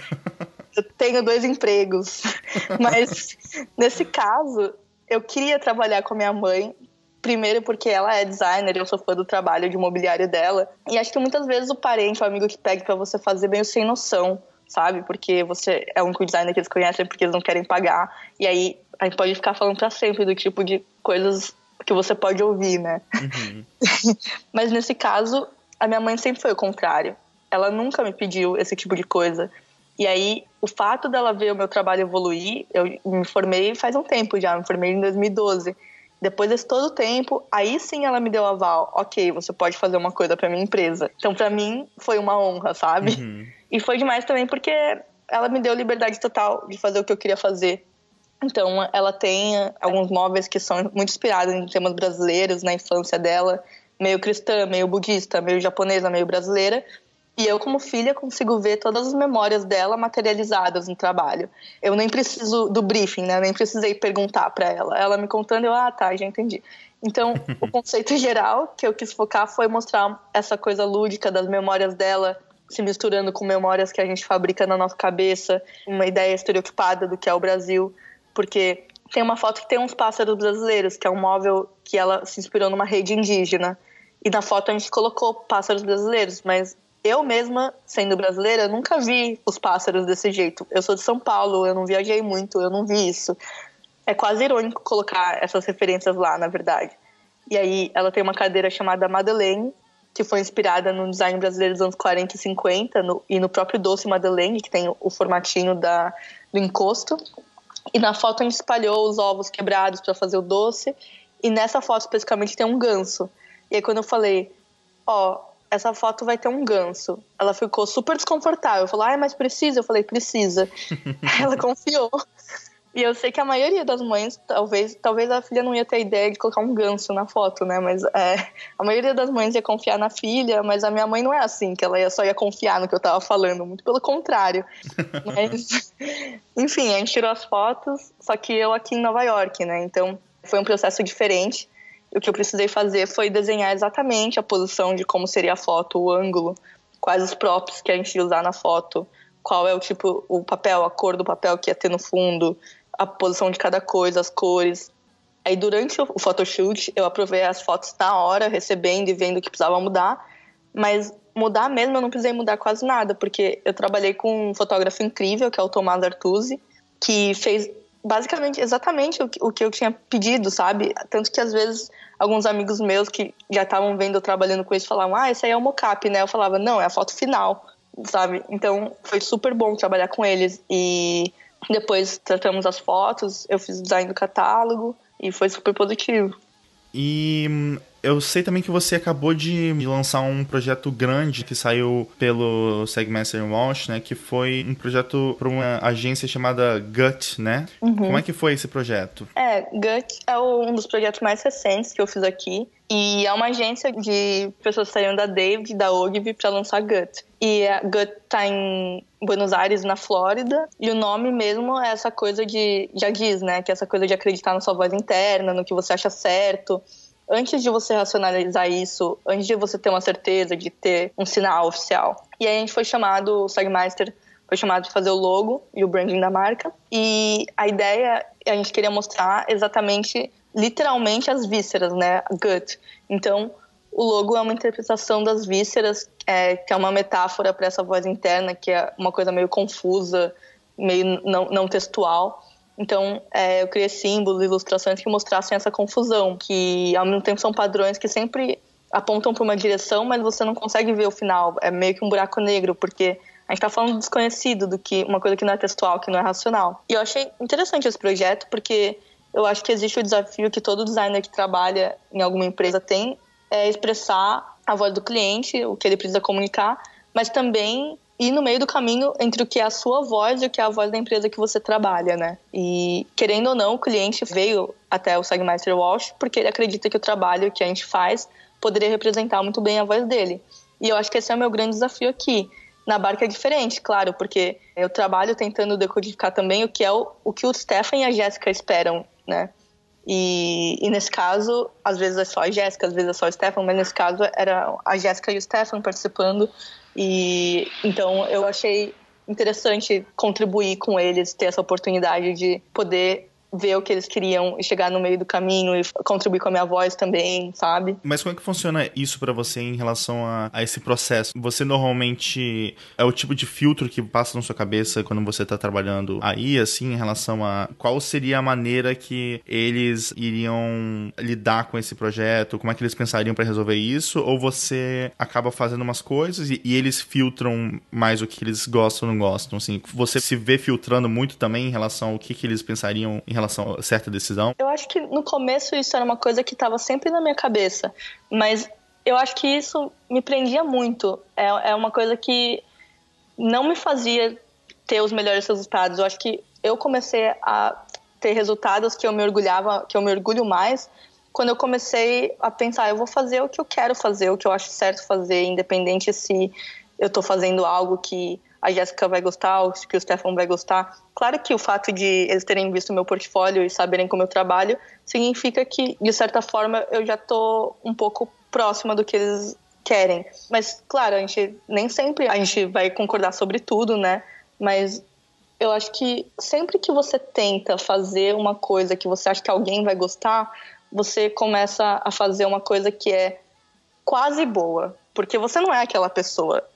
eu tenho dois empregos. (laughs) Mas nesse caso, eu queria trabalhar com a minha mãe. Primeiro porque ela é designer, eu sou fã do trabalho de mobiliário dela. E acho que muitas vezes o parente, o amigo que pede para você fazer meio sem noção, sabe? Porque você é o único designer que eles conhecem porque eles não querem pagar. E aí a gente pode ficar falando para sempre do tipo de coisas que você pode ouvir, né? Uhum. (laughs) Mas nesse caso, a minha mãe sempre foi o contrário. Ela nunca me pediu esse tipo de coisa. E aí, o fato dela ver o meu trabalho evoluir, eu me formei faz um tempo já, me formei em 2012. Depois desse todo o tempo, aí sim ela me deu aval. Ok, você pode fazer uma coisa para minha empresa. Então, para mim, foi uma honra, sabe? Uhum. E foi demais também porque ela me deu liberdade total de fazer o que eu queria fazer. Então, ela tem alguns móveis que são muito inspirados em temas brasileiros na infância dela, meio cristã, meio budista, meio japonesa, meio brasileira, e eu, como filha, consigo ver todas as memórias dela materializadas no trabalho. Eu nem preciso do briefing, né? Eu nem precisei perguntar para ela. Ela me contando, eu, ah, tá, já entendi. Então, (laughs) o conceito geral que eu quis focar foi mostrar essa coisa lúdica das memórias dela se misturando com memórias que a gente fabrica na nossa cabeça, uma ideia estereotipada do que é o Brasil, porque tem uma foto que tem uns pássaros brasileiros, que é um móvel que ela se inspirou numa rede indígena. E na foto a gente colocou pássaros brasileiros, mas eu mesma, sendo brasileira, nunca vi os pássaros desse jeito. Eu sou de São Paulo, eu não viajei muito, eu não vi isso. É quase irônico colocar essas referências lá, na verdade. E aí ela tem uma cadeira chamada Madeleine, que foi inspirada no design brasileiro dos anos 40 e 50 no, e no próprio doce Madeleine, que tem o, formatinho da, do encosto. E na foto a gente espalhou os ovos quebrados para fazer o doce. E nessa foto especificamente tem um ganso. E aí quando eu falei, ó, essa foto vai ter um ganso. Ela ficou super desconfortável. Falou, ai, mas precisa? Eu falei, precisa. (laughs) ela confiou. E eu sei que a maioria das mães, talvez, talvez a filha não ia ter a ideia de colocar um ganso na foto, né? Mas é, a maioria das mães ia confiar na filha, mas a minha mãe não é assim, que ela ia, só ia confiar no que eu tava falando, muito pelo contrário. (laughs) mas, (laughs) enfim, a gente tirou as fotos, só que eu aqui em Nova York, né? Então foi um processo diferente. O que eu precisei fazer foi desenhar exatamente a posição de como seria a foto, o ângulo, quais os props que a gente ia usar na foto, qual é o tipo, o papel, a cor do papel que ia ter no fundo, a posição de cada coisa, as cores. Aí durante o photoshoot eu aprovei as fotos na hora, recebendo e vendo o que precisava mudar, mas mudar mesmo eu não precisei mudar quase nada, porque eu trabalhei com um fotógrafo incrível, que é o Tomás Artuzzi, que fez basicamente exatamente o que, eu tinha pedido, sabe? Tanto que às vezes alguns amigos meus que já estavam vendo eu trabalhando com isso falavam: "Ah, esse aí é o mocap, né?" Eu falava: "Não, é a foto final", sabe? Então, foi super bom trabalhar com eles e depois tratamos as fotos, eu fiz o design do catálogo e foi super positivo. E hum, eu sei também que você acabou de lançar um projeto grande que saiu pelo Segmaster Walsh, né? Que foi um projeto para uma agência chamada Gut, né? Uhum. Como é que foi esse projeto? É, Gut é um dos projetos mais recentes que eu fiz aqui. E é uma agência de pessoas que saíram da David, da Ogilvy, para lançar Gut. E a Gut tá em Buenos Aires, na Flórida. E o nome mesmo é essa coisa de. Já diz, né? Que é essa coisa de acreditar na sua voz interna, no que você acha certo. Antes de você racionalizar isso, antes de você ter uma certeza de ter um sinal oficial. E aí a gente foi chamado, o Sagmeister foi chamado para fazer o logo e o branding da marca. E a ideia, a gente queria mostrar exatamente literalmente as vísceras, né? Gut. Então, o logo é uma interpretação das vísceras, é, que é uma metáfora para essa voz interna, que é uma coisa meio confusa, meio não, não textual. Então, é, eu criei símbolos, ilustrações que mostrassem essa confusão, que ao mesmo tempo são padrões que sempre apontam para uma direção, mas você não consegue ver o final. É meio que um buraco negro, porque a gente está falando do desconhecido, do que uma coisa que não é textual, que não é racional. E eu achei interessante esse projeto, porque eu acho que existe o desafio que todo designer que trabalha em alguma empresa tem, é expressar a voz do cliente, o que ele precisa comunicar, mas também ir no meio do caminho entre o que é a sua voz e o que é a voz da empresa que você trabalha, né? E querendo ou não, o cliente veio até o Sagmeister Walsh porque ele acredita que o trabalho que a gente faz poderia representar muito bem a voz dele. E eu acho que esse é o meu grande desafio aqui. Na barca é diferente, claro, porque eu trabalho tentando decodificar também o que é o, o que o Stefan e a Jéssica esperam né? E, e, nesse caso, às vezes é só a Jéssica, às vezes é só o Stefan, mas nesse caso era a Jéssica e o Stefan participando. E então eu achei interessante contribuir com eles, ter essa oportunidade de poder ver o que eles queriam e chegar no meio do caminho e contribuir com a minha voz também, sabe? Mas como é que funciona isso para você em relação a, a, esse processo? Você normalmente é o tipo de filtro que passa na sua cabeça quando você tá trabalhando aí, assim, em relação a qual seria a maneira que eles iriam lidar com esse projeto? Como é que eles pensariam para resolver isso? Ou você acaba fazendo umas coisas e, e eles filtram mais o que eles gostam ou não gostam? Assim, você se vê filtrando muito também em relação ao que, que eles pensariam em relação relação a certa decisão? Eu acho que no começo isso era uma coisa que estava sempre na minha cabeça, mas eu acho que isso me prendia muito. É, é uma coisa que não me fazia ter os melhores resultados. Eu acho que eu comecei a ter resultados que eu me orgulhava, que eu me orgulho mais quando eu comecei a pensar, eu vou fazer o que eu quero fazer, o que eu acho certo fazer, independente se eu estou fazendo algo que a Jéssica vai gostar, que o Stefan vai gostar. Claro que o fato de eles terem visto meu portfólio e saberem como eu trabalho significa que, de certa forma, eu já estou um pouco próxima do que eles querem. Mas, claro, a gente nem sempre a gente vai concordar sobre tudo, né? Mas eu acho que sempre que você tenta fazer uma coisa que você acha que alguém vai gostar, você começa a fazer uma coisa que é quase boa, porque você não é aquela pessoa.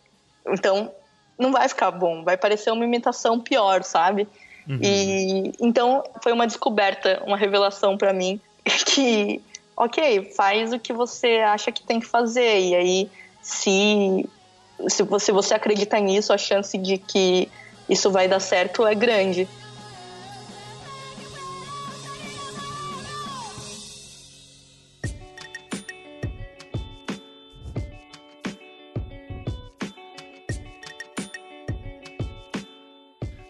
Então, não vai ficar bom, vai parecer uma imitação pior, sabe? Uhum. E então foi uma descoberta, uma revelação para mim (laughs) que, ok, faz o que você acha que tem que fazer e aí se se você, você acredita nisso, a chance de que isso vai dar certo é grande.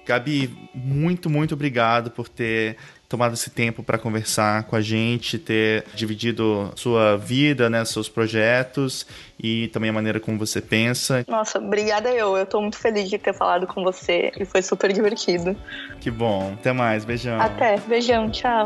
Gabi, muito, muito obrigado por ter tomado esse tempo para conversar com a gente, ter dividido sua vida, né, seus projetos e também a maneira como você pensa. Nossa, obrigada eu. Eu tô muito feliz de ter falado com você e foi super divertido. Que bom. Até mais. Beijão. Até. Beijão. Tchau.